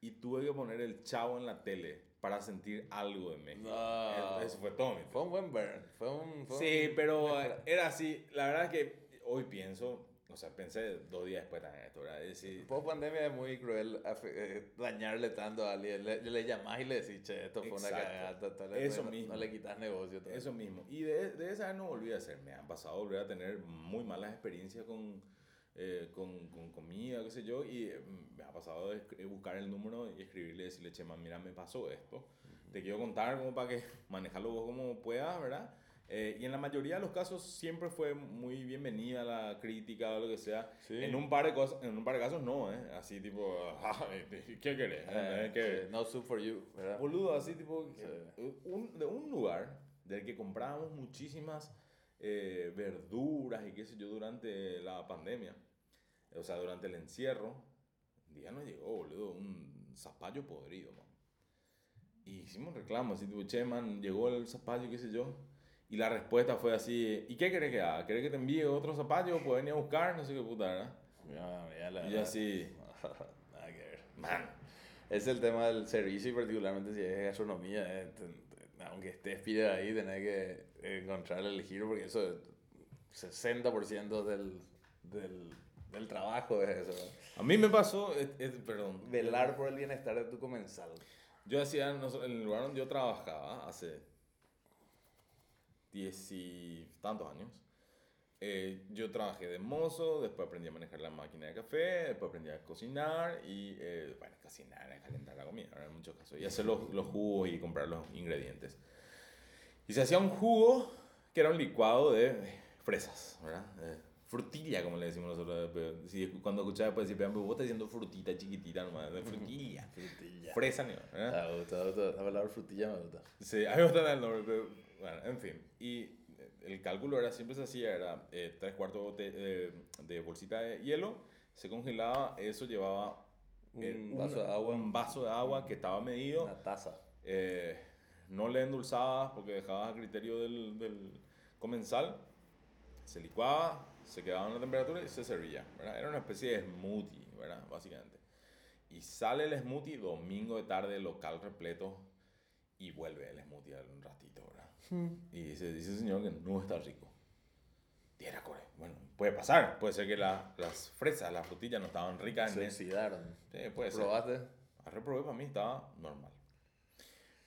y tuve que poner el chavo en la tele para sentir algo de México. No. Eso fue todo. mi Fue un buen burn. Fue un. fue Sí, un- pero eh, era así. La verdad es que hoy pienso, o sea, pensé dos días después también esto, ¿verdad? Es decir, Post pandemia es muy cruel afe- eh, dañarle tanto a alguien. Le, le llamás y le decís, che, esto fue una cagada. eh, Eso no, mismo. No le quitas negocio. todo. Eso mismo. Y de, de esa no volví a hacer. Me han pasado volver a tener muy malas experiencias con, eh, con, con comida, qué sé yo. Y eh, me ha pasado de buscar el número y escribirle y decirle, che, man, mira, me pasó esto. Te quiero contar como para que manejarlo vos como puedas, ¿verdad? Eh, y en la mayoría de los casos siempre fue muy bienvenida la crítica o lo que sea. Sí. En, un par de cosas, en un par de casos no, ¿eh? Así tipo, "Ah, ¿qué querés? Eh, ¿Eh? ¿Qué- no soup for you, ¿verdad? Boludo, así tipo, Sí. un, de un lugar del que comprábamos muchísimas eh, verduras y qué sé yo durante la pandemia, o sea, durante el encierro, un día nos llegó, boludo, un zapallo podrido, man. Y hicimos reclamo, así tipo, che, man, llegó el zapallo, qué sé yo. Y la respuesta fue así, ¿y qué querés que haga? ¿Querés que te envíe otro zapallo? ¿Puedes venir a buscar? No sé qué puta, ¿verdad? Ya, ya, la Y así, Nada que ver. man, Es el tema del servicio y particularmente si es gastronomía. eh, aunque estés pide ahí, tenés que encontrar el giro porque eso es 60% del, del, del trabajo es eso. a mí me pasó, eh, eh, perdón. Velar por el bienestar de tu comensal. Yo hacía, en el lugar donde yo trabajaba hace diez y tantos años, eh, yo trabajé de mozo, después aprendí a manejar la máquina de café, después aprendí a cocinar y, eh, bueno, cocinar, a calentar la comida, en muchos casos, y hacer los, los jugos y comprar los ingredientes. Y se hacía un jugo que era un licuado de fresas, ¿verdad? Eh, frutilla, como le decimos nosotros. si, cuando escuchaba después decir, vos estás diciendo frutita chiquitita nomás, de frutilla. Frutilla. Fresa, ¿no? ¿verdad? Me gusta, me gusta. La palabra frutilla me gusta. Sí, a mí me gusta el nombre, pero bueno, en fin. Y eh, el cálculo era, siempre se hacía, era eh, tres cuartos de, de- de bolsita de hielo, se congelaba, eso llevaba eh, Un vaso de agua. un vaso de agua que estaba medido, Una taza. eh, no le endulzabas porque dejabas a criterio del, del comensal, se licuaba, se quedaba en la temperatura y se servía, ¿verdad? Era una especie de smoothie, ¿verdad? Básicamente. Y sale el smoothie domingo de tarde, local repleto, y vuelve el smoothie al un ratito, ¿verdad? Y dice, dice el señor que no está rico. Tierra core. Bueno, puede pasar. Puede ser que la- las fresas, las frutillas no estaban ricas. Se en oxidaron. Sí, puede ser. ¿Probaste? A reprobé para mí estaba normal.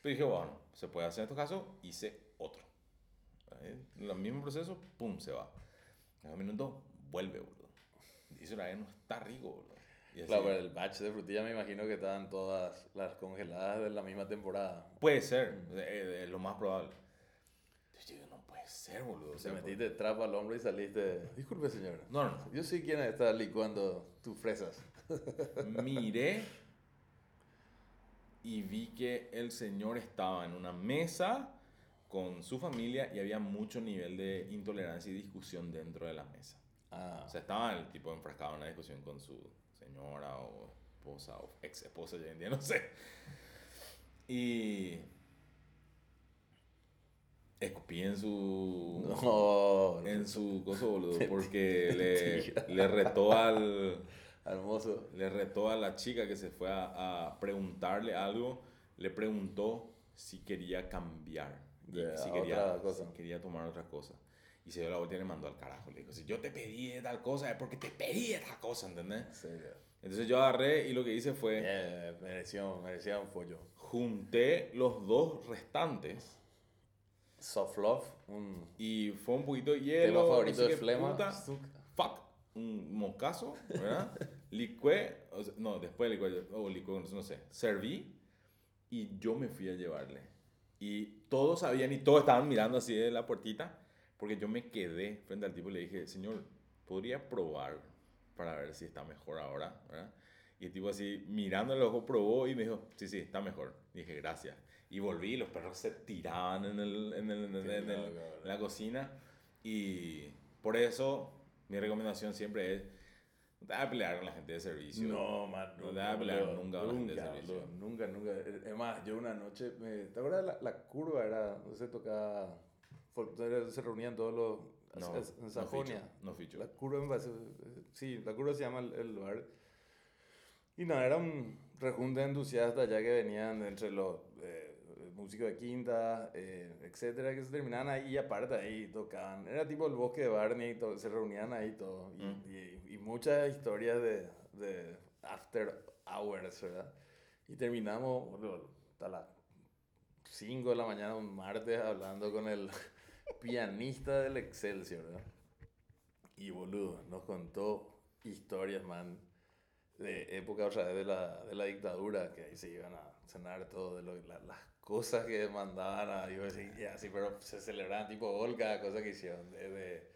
Pero dije, bueno, se puede hacer en estos casos, hice otro. Eh, El mismo proceso, pum, se va. En un minuto, vuelve, boludo. Dice la no está rico, boludo. Y así, Claro, pero el batch de frutilla me imagino que estaban todas las congeladas de la misma temporada. Puede ser, eh, es lo más probable. Yo digo, no puede ser, boludo. O Te sea, metiste trapo al hombro y saliste. Disculpe, señor. No, no, no. Yo sé quién está licuando tus fresas. Miré y vi que el señor estaba en una mesa con su familia y había mucho nivel de intolerancia y discusión dentro de la mesa. Ah, O sea, estaba el tipo enfrascado en una discusión con su señora o esposa o ex esposa, ya en día no sé. Y escupí en su no, en su cosa, boludo, porque le, le retó al hermoso. le retó a la chica que se fue a, a preguntarle algo, le preguntó si quería cambiar, y De si quería, otra cosa. si quería tomar otra cosa. Y se dio la vuelta y le mandó al carajo. Le dijo, si yo te pedí tal cosa es porque te pedí tal cosa, ¿entendés? Sí, Entonces yo agarré y lo que hice fue, eh, mereció, merecía un pollo. junté los dos restantes Soft Love, y fue un poquito de hielo. tema no favorito sé de Flema. puta. Fuck, un moscazo, ¿verdad? licué, o sea, no, después licué, o licué, no sé, serví y yo me fui a llevarle. Y todos sabían y todos estaban mirando así de la puertita, porque yo me quedé frente al tipo y le dije, señor, ¿podría probar para ver si está mejor ahora? ¿verdad? Y el tipo así, mirando el ojo, probó y me dijo, sí, sí, está mejor. dije, gracias. Y volví, los perros se tiraban en, el, en, el, en, el- en la cocina. Y por eso, mi recomendación siempre es, no te vas a pelear con la gente de servicio. No, man. No te vas a pelear nunca con la gente de servicio. Nunca, nunca. Es más, yo una noche, me, ¿te acuerdas la, la curva? Era, donde se tocaba, se reunían todos los, No, en no Sajonia. ficho, no ficho. La curva sí, la curva se llama el, lugar. Y nada, era un rejunte de entusiastas ya que venían entre los eh, músicos de quinta, eh, etcétera, que se terminaban ahí y aparte ahí tocaban. Era tipo el bosque de Barney, y todo, se reunían ahí todo. Y, Mm. y- y muchas historias de, de after hours, ¿verdad? Y terminamos hasta las 5 de la mañana un martes hablando con el pianista del Excelsior, ¿verdad? Y boludo, nos contó historias, man, de época otra vez de la, de la dictadura, que ahí se iban a cenar todo, de lo- la- las cosas que mandaban a Dios, y así, pero se celebraban tipo gol cada cosa que hicieron. de- de-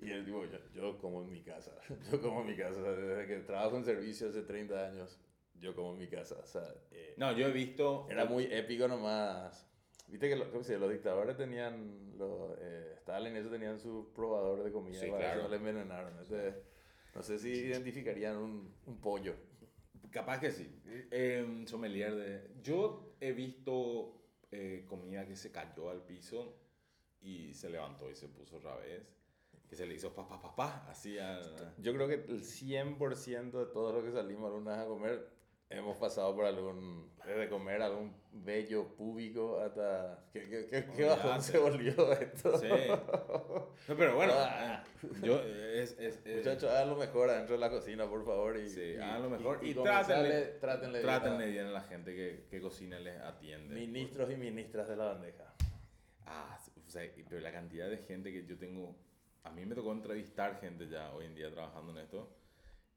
y él digo, yo, yo como en mi casa, yo como en mi casa, o sea, desde que trabajo en servicio hace 30 años, yo como en mi casa, o sea, eh, No, yo he visto... era muy épico nomás. Viste que lo- ¿cómo se dice? los dictadores tenían, los, eh, Stalin y eso tenían su probador de comida, Sí, para claro. no le envenenaron. Entonces, no sé si identificarían un, un pollo. Capaz que sí. Eh, sommelier de... Yo he visto eh, comida que se cayó al piso y se levantó y se puso otra vez. Que se le hizo pa, pa, pa, pa, así al... Yo creo que el 100% de todos los que salimos alguna vez a comer hemos pasado por algún, desde comer algún bello público hasta... ¿Qué, qué, qué, qué bajón se volvió esto? Sí. No, pero bueno, Ah. eh, yo... Es, es, es- Muchachos, hagan lo mejor adentro de la cocina, por favor. Y, Sí, y- hagan lo mejor y, comensales, trátenle, trátenle bien trátenle a- bien a la gente que, que cocina les atiende. Ministros y ministras de la bandeja. Ah, o sea, y- pero la cantidad de gente que yo tengo, a mí me tocó entrevistar gente ya hoy en día trabajando en esto,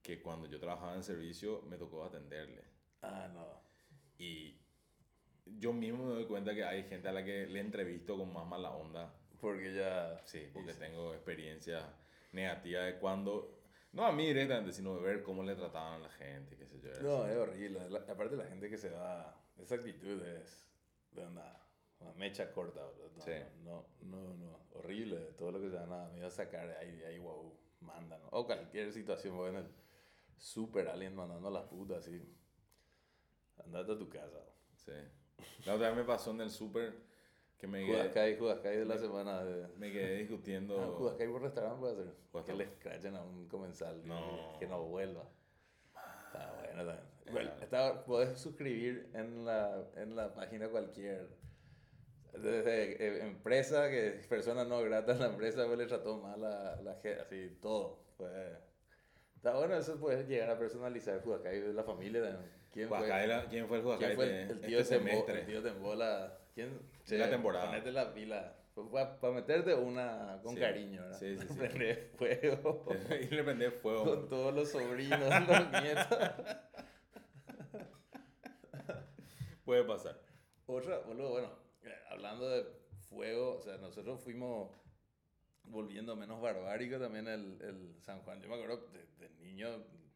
que cuando yo trabajaba en servicio me tocó atenderle. Ah, no. Y yo mismo me doy cuenta que hay gente a la que le entrevisto con más mala onda. Porque ya. Sí, porque sí. tengo experiencia negativa de cuando, no a mí directamente, sino de ver cómo le trataban a la gente, qué sé yo. No, así. es horrible. La- aparte, la gente que se va. Esa actitud es. De una, una mecha corta, bro. No, Sí. no, no, no. Horrible. Todo lo que se van a, me iba a sacar de ahí, de ahí, wow. Mandan. O cualquier situación, voy super alguien mandando a las putas así. Andate a tu casa. Sí. La otra vez me pasó en el súper que me quedé, Judascay, Judascay de la semana. De, me quedé discutiendo. Ah, Judascay por restaurante puede hacer. Que le escrachen a un comensal. No. Que no vuelva. Está bueno también. Bueno, está, puedes suscribir en la, en la página cualquier. Desde eh, empresa, que persona no grata en la empresa, pues le trató mal a la gente, así, todo. Fue, está bueno, eso puedes llegar a personalizar Judascay de la familia. también. ¿Quién fue? La- ¿Quién fue el Juacay ¿Quién fue de el, el tío este Tembo- semestre? El tío Tembola. ¿Quién? De la temporada. Ponete la pila. Para meterte una con Sí. cariño, ¿verdad? Sí, sí, sí. Prender fuego. y le prendí fuego. con todos los sobrinos, los nietos. Puede pasar. Otra, boludo, bueno, eh, hablando de fuego, o sea, nosotros fuimos volviendo menos barbárico también el, el San Juan. Yo me acuerdo de, de niño,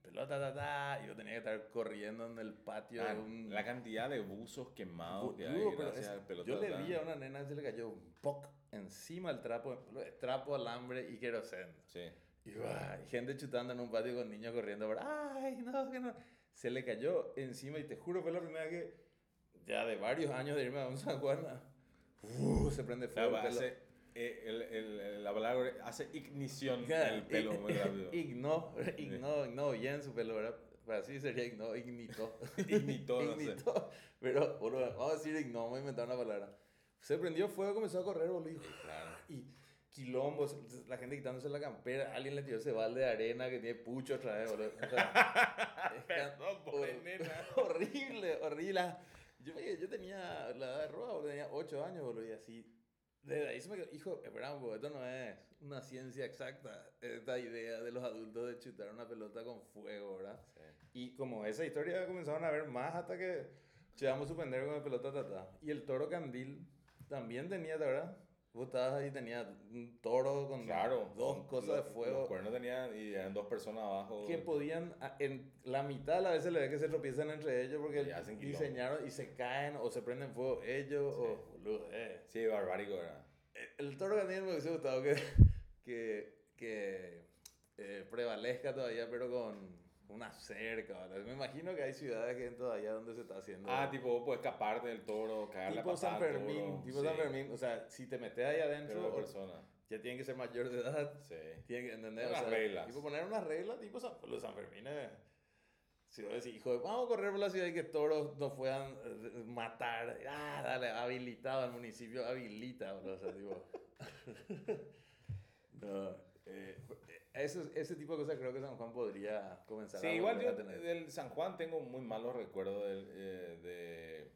pelota, ta, ta, y yo tenía que estar corriendo en el patio Ah, de un... La cantidad de buzos quemados que hay pero gracias es- al pelotón. yo le vi a una nena se le cayó un poc encima el trapo, trapo, alambre y queroseno. Sí. Y, y gente chutando en un patio con niños corriendo por, ay, no, que no. Se le cayó encima y te juro fue la primera que, ya de varios años de irme a un San Juan, uh, se prende fuego. Claro, el eh, el, el- la palabra hace ignición Claro, el pelo muy rápido. Ignó, ignó, ignó bien su pelo, ¿verdad? Pero así sería ignó, ignitó. Ignitó, no sé. Ignitó. Pero, boludo, vamos a decir ignó, vamos a inventar una palabra. Se prendió fuego, comenzó a correr, boludo. claro. Y quilombos, la gente quitándose la campera, alguien le tiró ese balde de arena que tiene pucho otra vez, boludo. O sea, es Perdón. Horrible, horrible. Yo, yo tenía la edad de Roa, boludo, tenía 8 años, boludo, y así Desde ahí se me quedó, hijo, un poco, esto no es una ciencia exacta, esta idea de los adultos de chutar una pelota con fuego, ¿verdad? Sí. Y como esa historia comenzaron a ver más hasta que llegamos a suspender con la pelota tata. Y el toro candil también tenía, ¿verdad? Estabas ahí, tenía un toro con Claro. dos los- cosas de Los fuego cuernos tenían y eran dos personas abajo. que podían, en la mitad a veces le ve que se tropiezan entre ellos porque Y diseñaron y se caen o se prenden fuego ellos o boludo, eh. Sí, barbárico era. El toro candil me hubiese gustado que, que, que eh, prevalezca todavía, pero con una cerca. ¿verdad? Me imagino que hay ciudades que todavía donde se está haciendo. Ah, tipo, vos puedes escaparte del toro, cagarle tipo San Fermín. toro. Tipo Sí, San Fermín. O sea, si te metes ahí adentro, persona. ya tienen que ser mayor de edad. Sí. Tienen que entender. Unas o sea, reglas. Tipo poner unas reglas, tipo San, los San Fermín. Si vos decís, hijo, de- vamos a correr por la ciudad y que toros nos puedan eh, matar. Ah, dale, habilitado el municipio, habilita, bro, O sea, tipo. no, eh, eso- ese tipo de cosas creo que San Juan podría comenzar Sí, a igual yo a tener. del San Juan tengo muy malos recuerdos del, eh, de...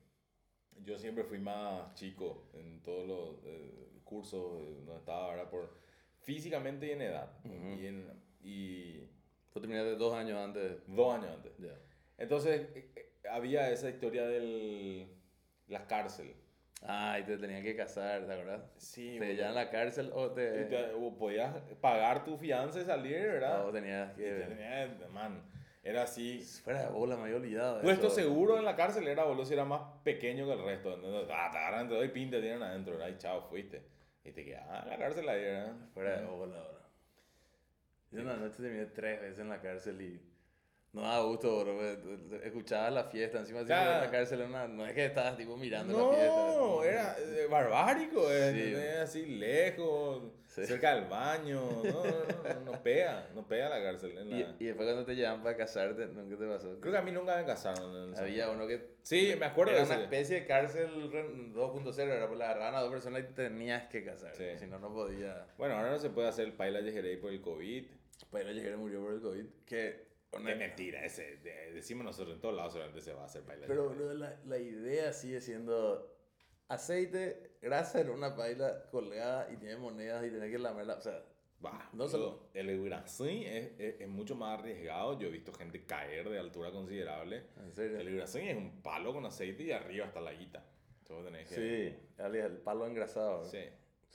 Yo siempre fui más chico en todos los eh, cursos eh, donde estaba, ¿verdad? Por, físicamente y en edad. Y, en, y Vos terminaste dos años antes. dos años antes. Ya. Entonces, eh, había esa historia de la cárcel. Ah, y te tenían que casar, ¿te acuerdas? Sí, Te llevan a la cárcel o Y te... te- o podías pagar tu fianza y salir, ¿verdad? o tenías Y te que... tenía- man, era así. Fuera de bola, me había olvidado. Puesto eso. seguro en la cárcel era, boludo, si era más pequeño que el resto. ¿entendés? Ah, te agarran, te doy pin, te tienen adentro, ¿verdad? Y chao, fuiste. Y te quedas en la cárcel ahí, ¿verdad? Fuera de bola, bro. Yo una noche terminé tres veces en la cárcel y no daba gusto, bro. Escuchaba la fiesta, encima Ya. en la cárcel era una- no es que estabas tipo mirando la fiesta. No, era eh, barbárico, eh, Sí. así lejos, Sí. cerca del baño. No, no, no, no pega, no pega la cárcel. en Y, la- y después cuando te llevan para casarte, ¿no? ¿qué te pasó? Creo que a mí nunca me casaron. Había uno que... Sí, me acuerdo Era de una especie de cárcel re- 2.0, era pues la agarraban a dos personas y tenías que casar. Sí. Si no, no podía... Bueno, ahora no se puede hacer el paila Yejerey por el COVID. Pero llegué murió por el COVID. Que... Qué mentira, ese, de- decimos nosotros en todos lados solamente se va a hacer paila Pero la, la idea sigue siendo aceite, grasa en una paila colgada y tiene monedas y tener que lamerla. O sea, Bah, No solo- El Ugrasín es, es, es mucho más arriesgado. Yo he visto gente caer de altura considerable. en serio. El Ugrasín es un palo con aceite y arriba está la guita. Entonces tenés que... Sí, el palo engrasado. Sí.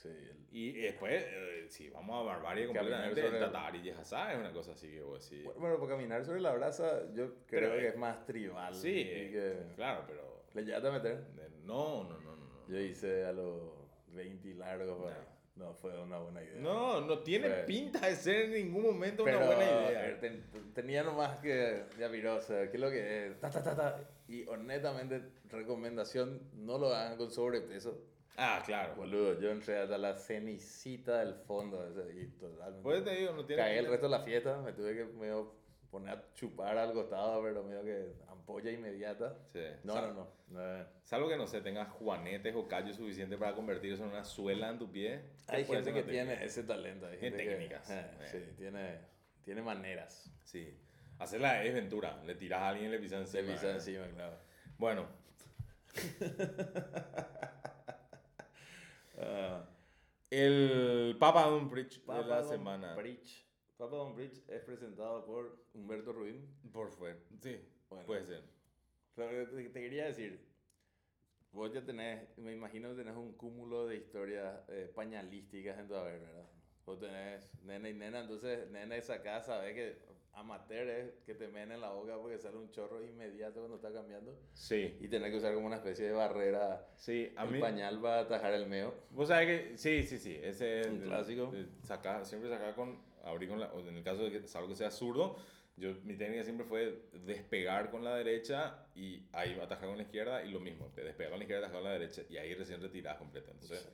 Sí, el- Y después, eh, si vamos a barbarie completamente, el el- Tatar y Yehazá es una cosa así que vos decís. Bueno, Bueno, para caminar sobre la brasa, yo creo Pero, que eh, es más tribal. sí, eh, que- claro, pero... ¿Le llegaste a meter? eh, No, no, no, no. Yo hice a los 20 largos. para- No. fue una buena idea. No, no tiene Fue- pinta de ser en ningún momento Pero una buena eh, idea. ten- tenía nomás que ya miró, o sea, ¿qué es lo que es? Ta, ta, ta. Y honestamente, recomendación, no lo hagan con sobrepeso. Ah, claro. Boludo, yo entré hasta la cenicita del fondo ese, y totalmente. Pues te digo, no tiene Caí el resto de la fiesta, me tuve que medio poner a chupar al costado, pero medio que ampolla inmediata. Sí. No, no, no. no. Salvo que no sé, tengas juanetes o callos suficientes para convertirse en una suela en tu pie. Hay gente que tiene ese talento. Hay Tiene gente que- técnicas, eh, eh. Sí, tiene, tiene maneras. Sí. Hacerla es ventura. Le tiras a alguien y le pisas encima. pisa ¿eh? encima, claro. Bueno, Ah, el Papa Dumprich de Papa la Don semana. Bridge. Papa Don Bridge es presentado por Humberto Rubín. Por fuera. Sí, Bueno. puede ser. Pero te, te quería decir, vos ya tenés, me imagino que tenés un cúmulo de historias eh, pañalísticas en tu haber, ¿verdad? Vos tenés nena y nena, entonces nena esa casa, sabes que amateur es que te menen en la boca porque sale un chorro inmediato cuando está cambiando Sí. y tenés que usar como una especie de barrera Sí, a el mí. pañal va a atajar el meo. Vos sabés que. Sí, sí, sí. Ese es Un clásico. eh, saca- siempre sacar con. Abrir con la. o En el caso de que es algo que sea zurdo. Yo, mi técnica siempre fue despegar con la derecha y ahí atajar con la izquierda y lo mismo, te despegar con la izquierda, atajar con la derecha y ahí recién retirás completo. Entonces,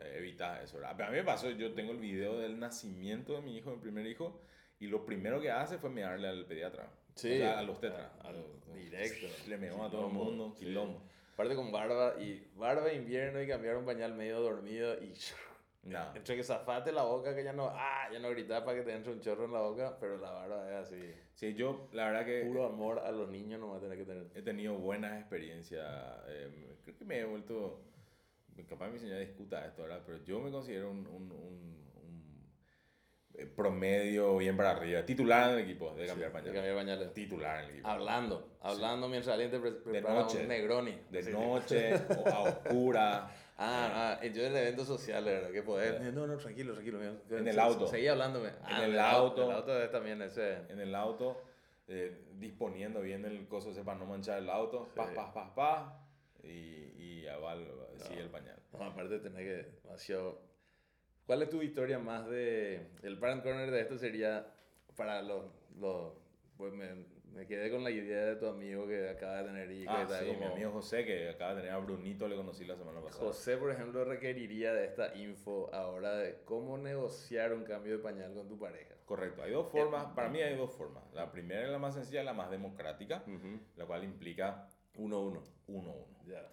eh, evitas eso. a mí me pasó, yo tengo el video del nacimiento de mi hijo, mi primer hijo, y lo primero que hace fue mearle al pediatra. Sí. O sea, a los tetras. Directo. Le meó a todo el mundo, quilombo. Aparte con barba y barba invierno y cambiar un pañal medio dormido y No. entre que zafate la boca que ya no, ah, ya no gritas para que te entre un chorro en la boca, pero la barba es así. Sí, yo la verdad que Puro amor a los niños no va a tener que tener. he tenido buenas experiencias. eh, creo que me he vuelto capaz mi señora discuta esto, ¿verdad? Pero yo me considero un, un, un- promedio bien para arriba. Titular en el equipo de cambiar De pañales. cambiar pañales. Titular en el equipo. Hablando, hablando mientras alguien te pre- prepara noche. un Negroni. De Sí. noche, o a oscura. Ah, ah, yo en eventos sociales, ¿verdad? Que podés. No, no, tranquilo, tranquilo. En el auto. Seguí hablándome. Ah, el En auto. El auto también ese. en el auto, eh, disponiendo bien el coso ese para no manchar el auto, Sí. pa, pa, pa, pa, y, y aval, sigue el pañal. No, aparte tenés que demasiado... ¿Cuál es tu historia más de... El parent corner de esto sería para los... los pues me, me quedé con la idea de tu amigo que acaba de tener hijos. Ah, sí, mi como- amigo José, que acaba de tener a Brunito, le conocí la semana pasada. José, por ejemplo, requeriría de esta info ahora de cómo negociar un cambio de pañal con tu pareja. Correcto, hay dos formas, para mí hay dos formas. La primera es la más sencilla, la más democrática, la cual implica Uno, uno. uno uno. Ya.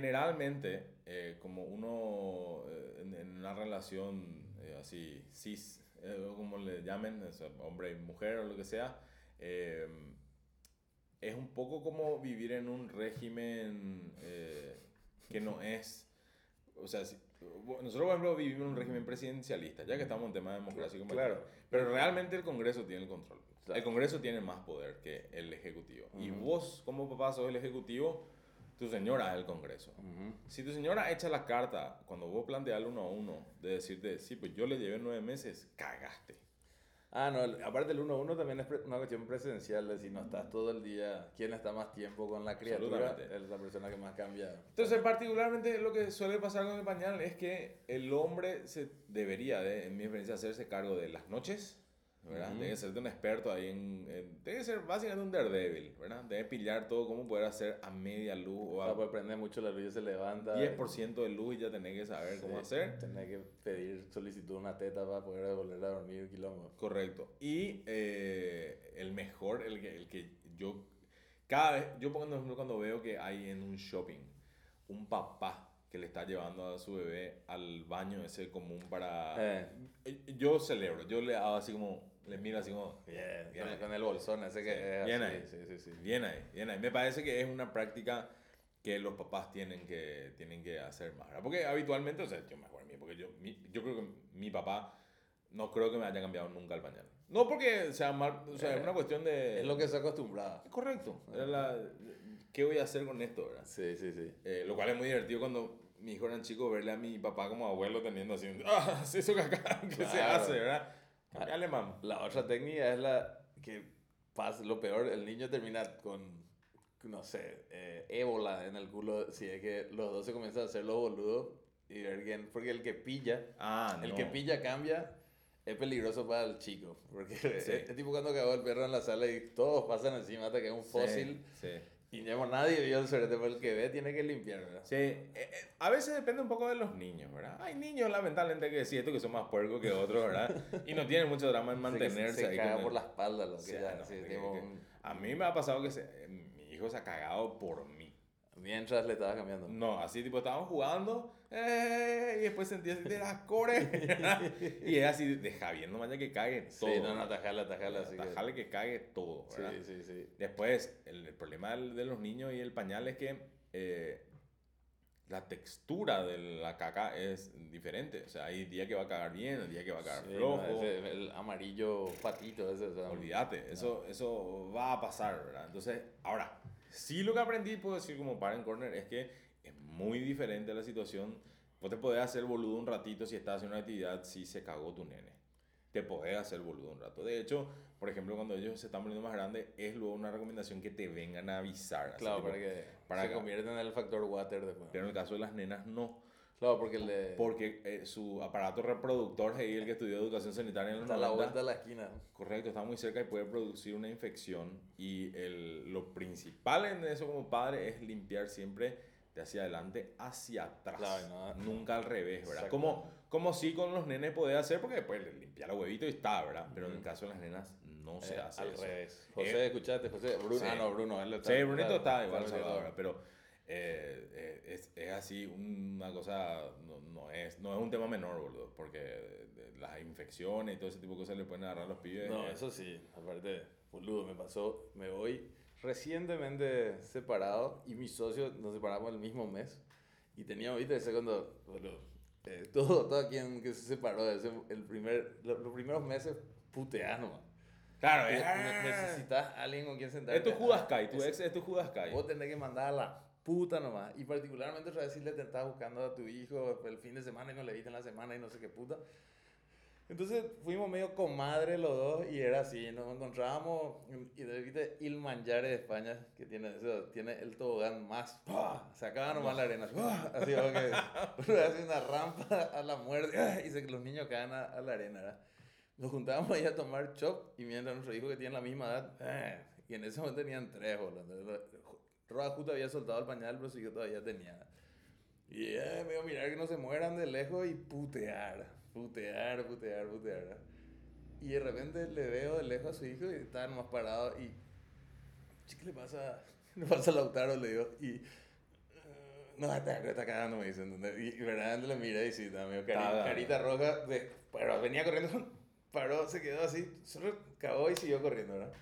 Generalmente, eh, como uno eh, en, en una relación eh, así, cis, eh, como le llamen, o sea, hombre y mujer o lo que sea, eh, es un poco como vivir en un régimen eh, que no es, o sea, si- nosotros por ejemplo vivimos en un régimen presidencialista, ya que estamos en tema de democracia y Claro. pero realmente el Congreso tiene el control. Claro. El Congreso tiene más poder que el Ejecutivo. Y Ujú. vos, como papá, sos el Ejecutivo, tu señora es el Congreso. Ujú. Si tu señora echa la carta cuando vos planteas uno a uno de decirte, sí, pues yo le llevé nueve meses, cagaste. Ah, no, el- aparte el 1-1 también es pre- una cuestión presidencial de si no estás todo el día, quién está más tiempo con la criatura, es la persona que más cambia. Entonces, particularmente lo que suele pasar con el pañal es que el hombre se debería, de, en mi experiencia, hacerse cargo de las noches, ¿verdad? Ujú. Debe ser de un experto ahí en, en- Debe ser básicamente un daredevil, ¿verdad? Debe pillar todo, cómo poder hacer a media luz o O sea, a pues prende mucho la luz y se levanta. 10% de luz y ya tenés que saber cómo Sí, hacer. Tenés que pedir solicitud una teta para poder volver a dormir quilombo. Correcto. Y eh, el mejor, el que, el que yo, cada vez, yo por ejemplo cuando veo que hay en un shopping un papá que le está llevando a su bebé al baño ese común para... Eh. Eh, Yo celebro, yo le hago así como, le miro así como... Bien, Bien con, el bolsón ese que Sí, bien así. ahí. Sí, sí, sí. Bien ahí, bien ahí. Me parece que es una práctica que los papás tienen que, tienen que hacer más. ¿verdad? Porque habitualmente, o sea, yo me acuerdo porque yo, mi- yo creo que mi papá no creo que me haya cambiado nunca el pañal. No porque sea mal, o sea, es una cuestión de... Es lo que se acostumbraba. Correcto. Era la, ¿Qué voy a hacer con esto, verdad? Sí, sí, sí. Eh, lo cual es muy divertido cuando mis hijos eran chicos, verle a mi papá como abuelo teniendo así, ah, es eso que acá, que se Claro. hace, ¿verdad? Cambiale, mam. La otra técnica es la que pasa, lo peor, el niño termina con, no sé, eh, ébola en el culo si es que los dos se comienzan a hacer los boludos y quién, porque el que pilla, Ah, el no. que pilla cambia, es peligroso para el chico, porque Sí. es tipo cuando cagó el perro en la sala y todos pasan encima hasta que es un Sí, fósil Sí. Y ya nadie el sorete, pero el que ve tiene que limpiar, ¿verdad? Sí, eh, eh, a veces depende un poco de los niños, ¿verdad? Hay niños, lamentablemente, que sí, esto que son más puercos que otros, ¿verdad? Y no tienen mucho drama en mantenerse se ahí. caga con el- por la espalda, lo que Sí, ya, no, sí, tipo que- A mí me ha pasado que se- mi hijo se ha cagado por mí. mientras le estaba cambiando. No, así tipo estábamos jugando eh, y después sentí así de las core. y es así, deja bien, no vaya que cague todo. Sí, no, no, atajala, atajala, así que- que cague todo, Sí, ¿verdad? sí, sí. Después, el, el problema de los niños y el pañal es que eh, la textura de la caca es diferente. O sea, hay día que va a cagar bien, hay día que va a cagar Sí, flojo. no, ese- el amarillo patito ese. o sea, Olvídate, eso, eso va a pasar, ¿verdad? Entonces, ahora, sí lo que aprendí, puedo decir como parent corner, es que muy diferente la situación. Vos te podés hacer boludo un ratito si estás haciendo una actividad si se cagó tu nene. Te podés hacer boludo un rato. De hecho, por ejemplo, cuando ellos se están poniendo más grandes, es luego una recomendación que te vengan a avisar. así Claro, tipo, para que para se acá. convierta en el factor water después. Pero en el caso de las nenas, no. Claro, porque eh, su aparato reproductor, ahí el que estudió educación sanitaria en los está a la 90, vuelta de la esquina. Correcto, está muy cerca y puede producir una infección. Y el, lo principal en eso como padre es limpiar siempre de hacia adelante hacia atrás. Claro, Nunca al revés, ¿verdad? Como, como sí con los nenes podés hacer porque después le limpia los huevitos y está, ¿verdad? Pero en el caso de las nenas no se Eh, hace al eso. revés. José, escuchate, José. Bruno. sí. Ah, no, Bruno. Él está, Sí, Brunito está igual. ¿verdad? Pero eh, eh, es, es así una cosa, no, no es, no es un tema menor, boludo, porque las infecciones y todo ese tipo de cosas le pueden agarrar a los pibes. No, eh, eso sí. Aparte, boludo, me pasó. Me voy recientemente separado y mi socio nos separamos el mismo mes. Y teníamos, viste, ese cuando, eh, todo, todo quien que se separó, ese, el primer, lo- los, primeros meses puteás nomás. Claro, es. ne- Necesitas a alguien con quien sentarte. Es tu Judas Kai, tu ex es tu Judas Kai. Vos tenés que mandar a la puta nomás. Y particularmente otra vez si le estás buscando a tu hijo el fin de semana y no le viste en la semana y no sé qué puta. Entonces fuimos medio comadre los dos y era así, nos encontrábamos y de Il Mangiare de España que tiene eso, tiene el tobogán más, ¡pah! sacaba nomás la arena, ¡pah! así que hace una rampa a la muerte ¡ah! y se, los niños caen a, a la arena, ¿verdad? Nos juntábamos ahí a tomar chop y mientras nuestro hijo que tiene la misma edad, ¡ah! y en ese momento tenían tres, boludo. Roa justo había soltado el pañal, pero sí que todavía tenía. Y me iba a mirar que no se mueran de lejos y putear, putear, putear, putear. Y de repente le veo de lejos a su hijo y está nomás parado y... "Che, ¿Qué le pasa? Le pasa a Lautaro, le digo. Y... "Eh, No, está, está cagando, me dice. ¿entendés? Y, y verdaderamente le miré y sí, estaba medio cari- Estaba- carita roja. De, pero venía corriendo, paró, se quedó así, solo cagó y siguió corriendo, ¿verdad?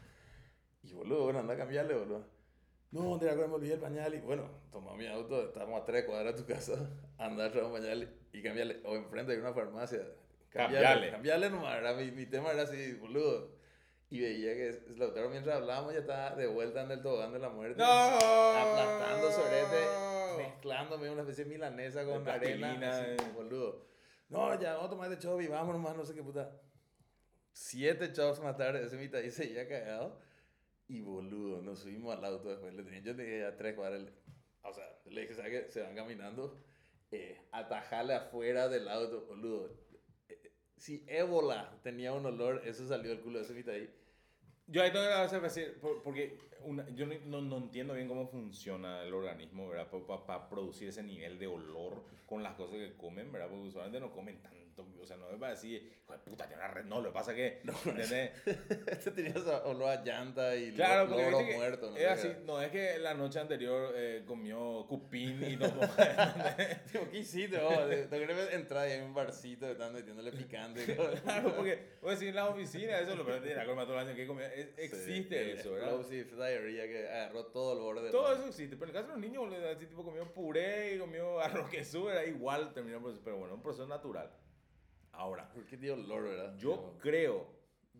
Y boludo, bueno, anda a cambiarle, boludo. No, de acuerdo, me olvidé el pañal y bueno, toma mi auto, estamos a tres cuadras de tu casa, anda a traer un pañal y cambiarle. O enfrente hay una farmacia. Cambiarle. Cambiarle nomás, era, mi, mi tema era así, boludo. Y veía que Lautaro mientras hablábamos ya estaba de vuelta en el tobogán de la muerte. ¡No! Aplastando sorete, mezclándome una especie de milanesa con De arena. así, eh. boludo. No, ya vamos a tomar este chop y vamos nomás, no sé qué puta. Siete chops más tarde, ese mitad y seguía cagado. Y boludo, nos subimos al auto después. Le tenía, yo tenía ya tres cuadras. O sea, le dije, ¿sabes qué? Se van caminando. Eh, atajarle afuera del auto, boludo. Eh, si ébola tenía un olor, eso salió del culo de ese ahí. Yo ahí tengo que decir, por- porque yo no, no, entiendo bien cómo funciona el organismo. Para producir ese nivel de olor con las cosas que comen, ¿verdad? Porque usualmente no comen tanto, o sea, no es para decir, hijo de puta, tiene una red. No, lo que pasa es que, ¿entendés? Este tenía esa olor a llanta y Claro, lo- loro muerto. no es así, no es que la noche anterior eh, comió cupín y tomó... Digo, ¿qué hiciste vos? ¿Te crees entrar y hay un barcito que están metiéndole picante? claro, porque, vos decís, en la oficina, eso lo que la colma todo el año que comía, es- existe Sí, eso, ¿verdad? Explosive diarrhea que agarró todo el borde Todo eso existe, pero en el caso de los niños, así tipo comió puré y comió arroz que sube, era igual terminó pero bueno, un proceso natural. Ahora, ¿Por qué tiene olor, verdad? yo creo,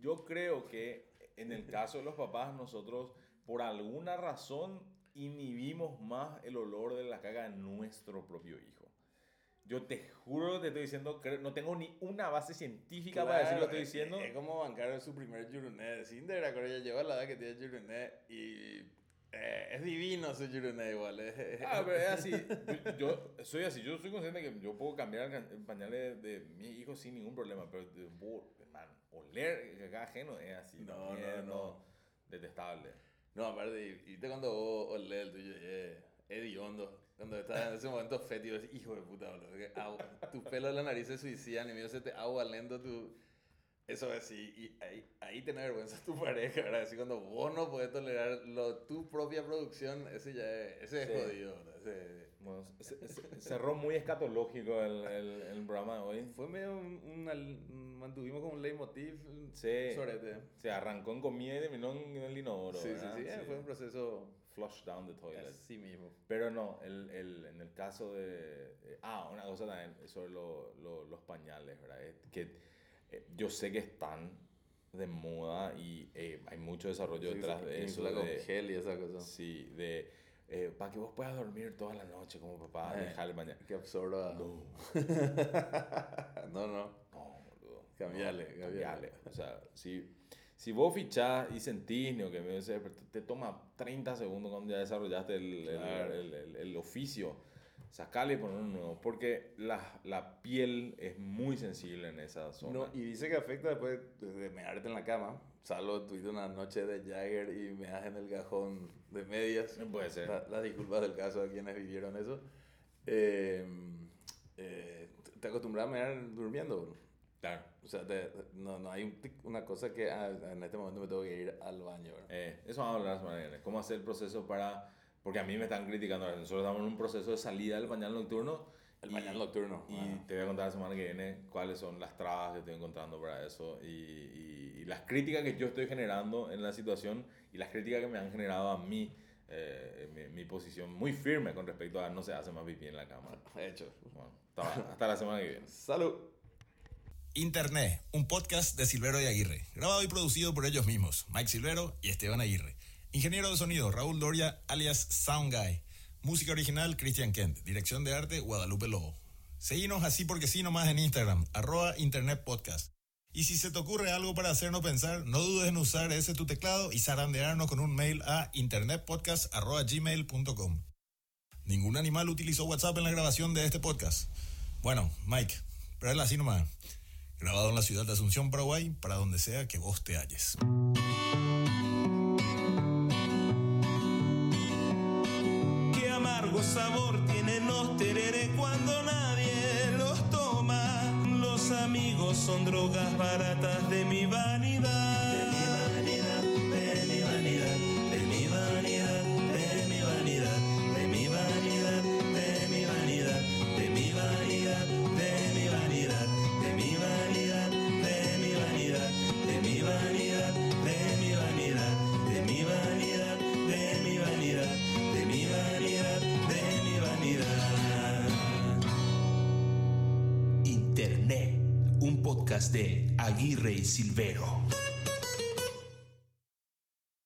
yo creo que en el caso de los papás, nosotros por alguna razón inhibimos más el olor de la caga de nuestro propio hijo. Yo te juro, te estoy diciendo, no tengo ni una base científica para decir lo que estoy es- diciendo. Es, como bancar su primer yuruné. Cinder, acuerdo, ya lleva la edad que tiene yuruné y eh, es divino su yuruné igual. es- es- Ah, pero es así. Yo, soy así. Yo soy consciente que yo puedo cambiar el pañal de, de mi hijo sin ningún problema. Pero puedo, man, oler caca ajeno es así. No, también, no, no. Detestable. No, aparte, y viste cuando vos olés el tuyo, eh, hediondo. Cuando estás en ese momento fétido, decís, hijo de puta, boludo. tu pelo de la nariz se suicidan y medio se te agua lento tu... Eso es así, y ahí, ahí tenés vergüenza tu pareja, ¿verdad? Así cuando vos no podés tolerar lo, tu propia producción, ese ya es, ese es Sí. jodido, ¿verdad? Ese- Bueno, se- se- cerró muy escatológico el, el, el programa de hoy. fue medio un, mantuvimos como un leitmotiv, Sí. sorete. Se arrancó en comida y terminó en el inodoro. Sí, sí, sí, eh, fue un proceso Flush down the toilet. así mismo. Pero no, el, el, en el caso de... eh, ah, una cosa también sobre lo- lo- los pañales, ¿verdad? Es que yo sé que están de moda y eh, hay mucho desarrollo Sí, detrás de eso. De, gel y esa cosa. sí, de... eh, para que vos puedas dormir toda la noche como papá, Eh. dejar el pañal. Que absorba. No, no, no. no, boludo. Cambiale, No, cambiale. O sea, si, si vos fichás y sentís ¿no? que me- se- te toma 30 segundos cuando ya desarrollaste el- Claro. el, el- el oficio, sacarle y poner uno nuevo. Porque la, la piel es muy sensible en esa zona. No, y dice que afecta después de, mearte en la cama. Salvo tuviste una noche de Jagger y me das en el cajón de medias. Puede ser. La- las disculpas del caso a quienes vivieron eso. Eh, eh, te acostumbras a mear durmiendo. Claro. O sea, te- no, no hay un tic- una cosa que ah, en este momento me tengo que ir al baño. Eh, eso vamos a hablar la semana que viene. ¿Cómo hacer el proceso para...? Porque a mí me están criticando. Nosotros estamos en un proceso de salida del pañal nocturno. El y- bañal nocturno. Y te voy a contar la semana que viene cuáles son las trabas que estoy encontrando para eso y, y- y las críticas que yo estoy generando en la situación y las críticas que me han generado a mí eh, mi, mi posición muy firme con respecto a no se hace más pipí en la cama. Hecho. Bueno, hasta, hasta la semana que viene. Salud. Internet, un podcast de Silvero y Aguirre, grabado y producido por ellos mismos, Mike Silvero y Esteban Aguirre. Ingeniero de sonido, Raúl Doria, alias Sound Guy. Música original, Christian Kent. Dirección de arte, Guadalupe Lobo. Seguinos así porque sí nomás en Instagram, arroba Internet Podcast. Y si se te ocurre algo para hacernos pensar, no dudes en usar ese tu teclado y zarandearnos con un mail a internetpodcast.gmail.com. Ningún animal utilizó WhatsApp en la grabación de este podcast. Bueno, Mike, pero es así nomás. Grabado en la ciudad de Asunción, Paraguay, para donde sea que vos te halles. Sabor tienen los tereres cuando nadie los toma. Los amigos son drogas baratas. De mi vanidad, Aguirre y Silvero.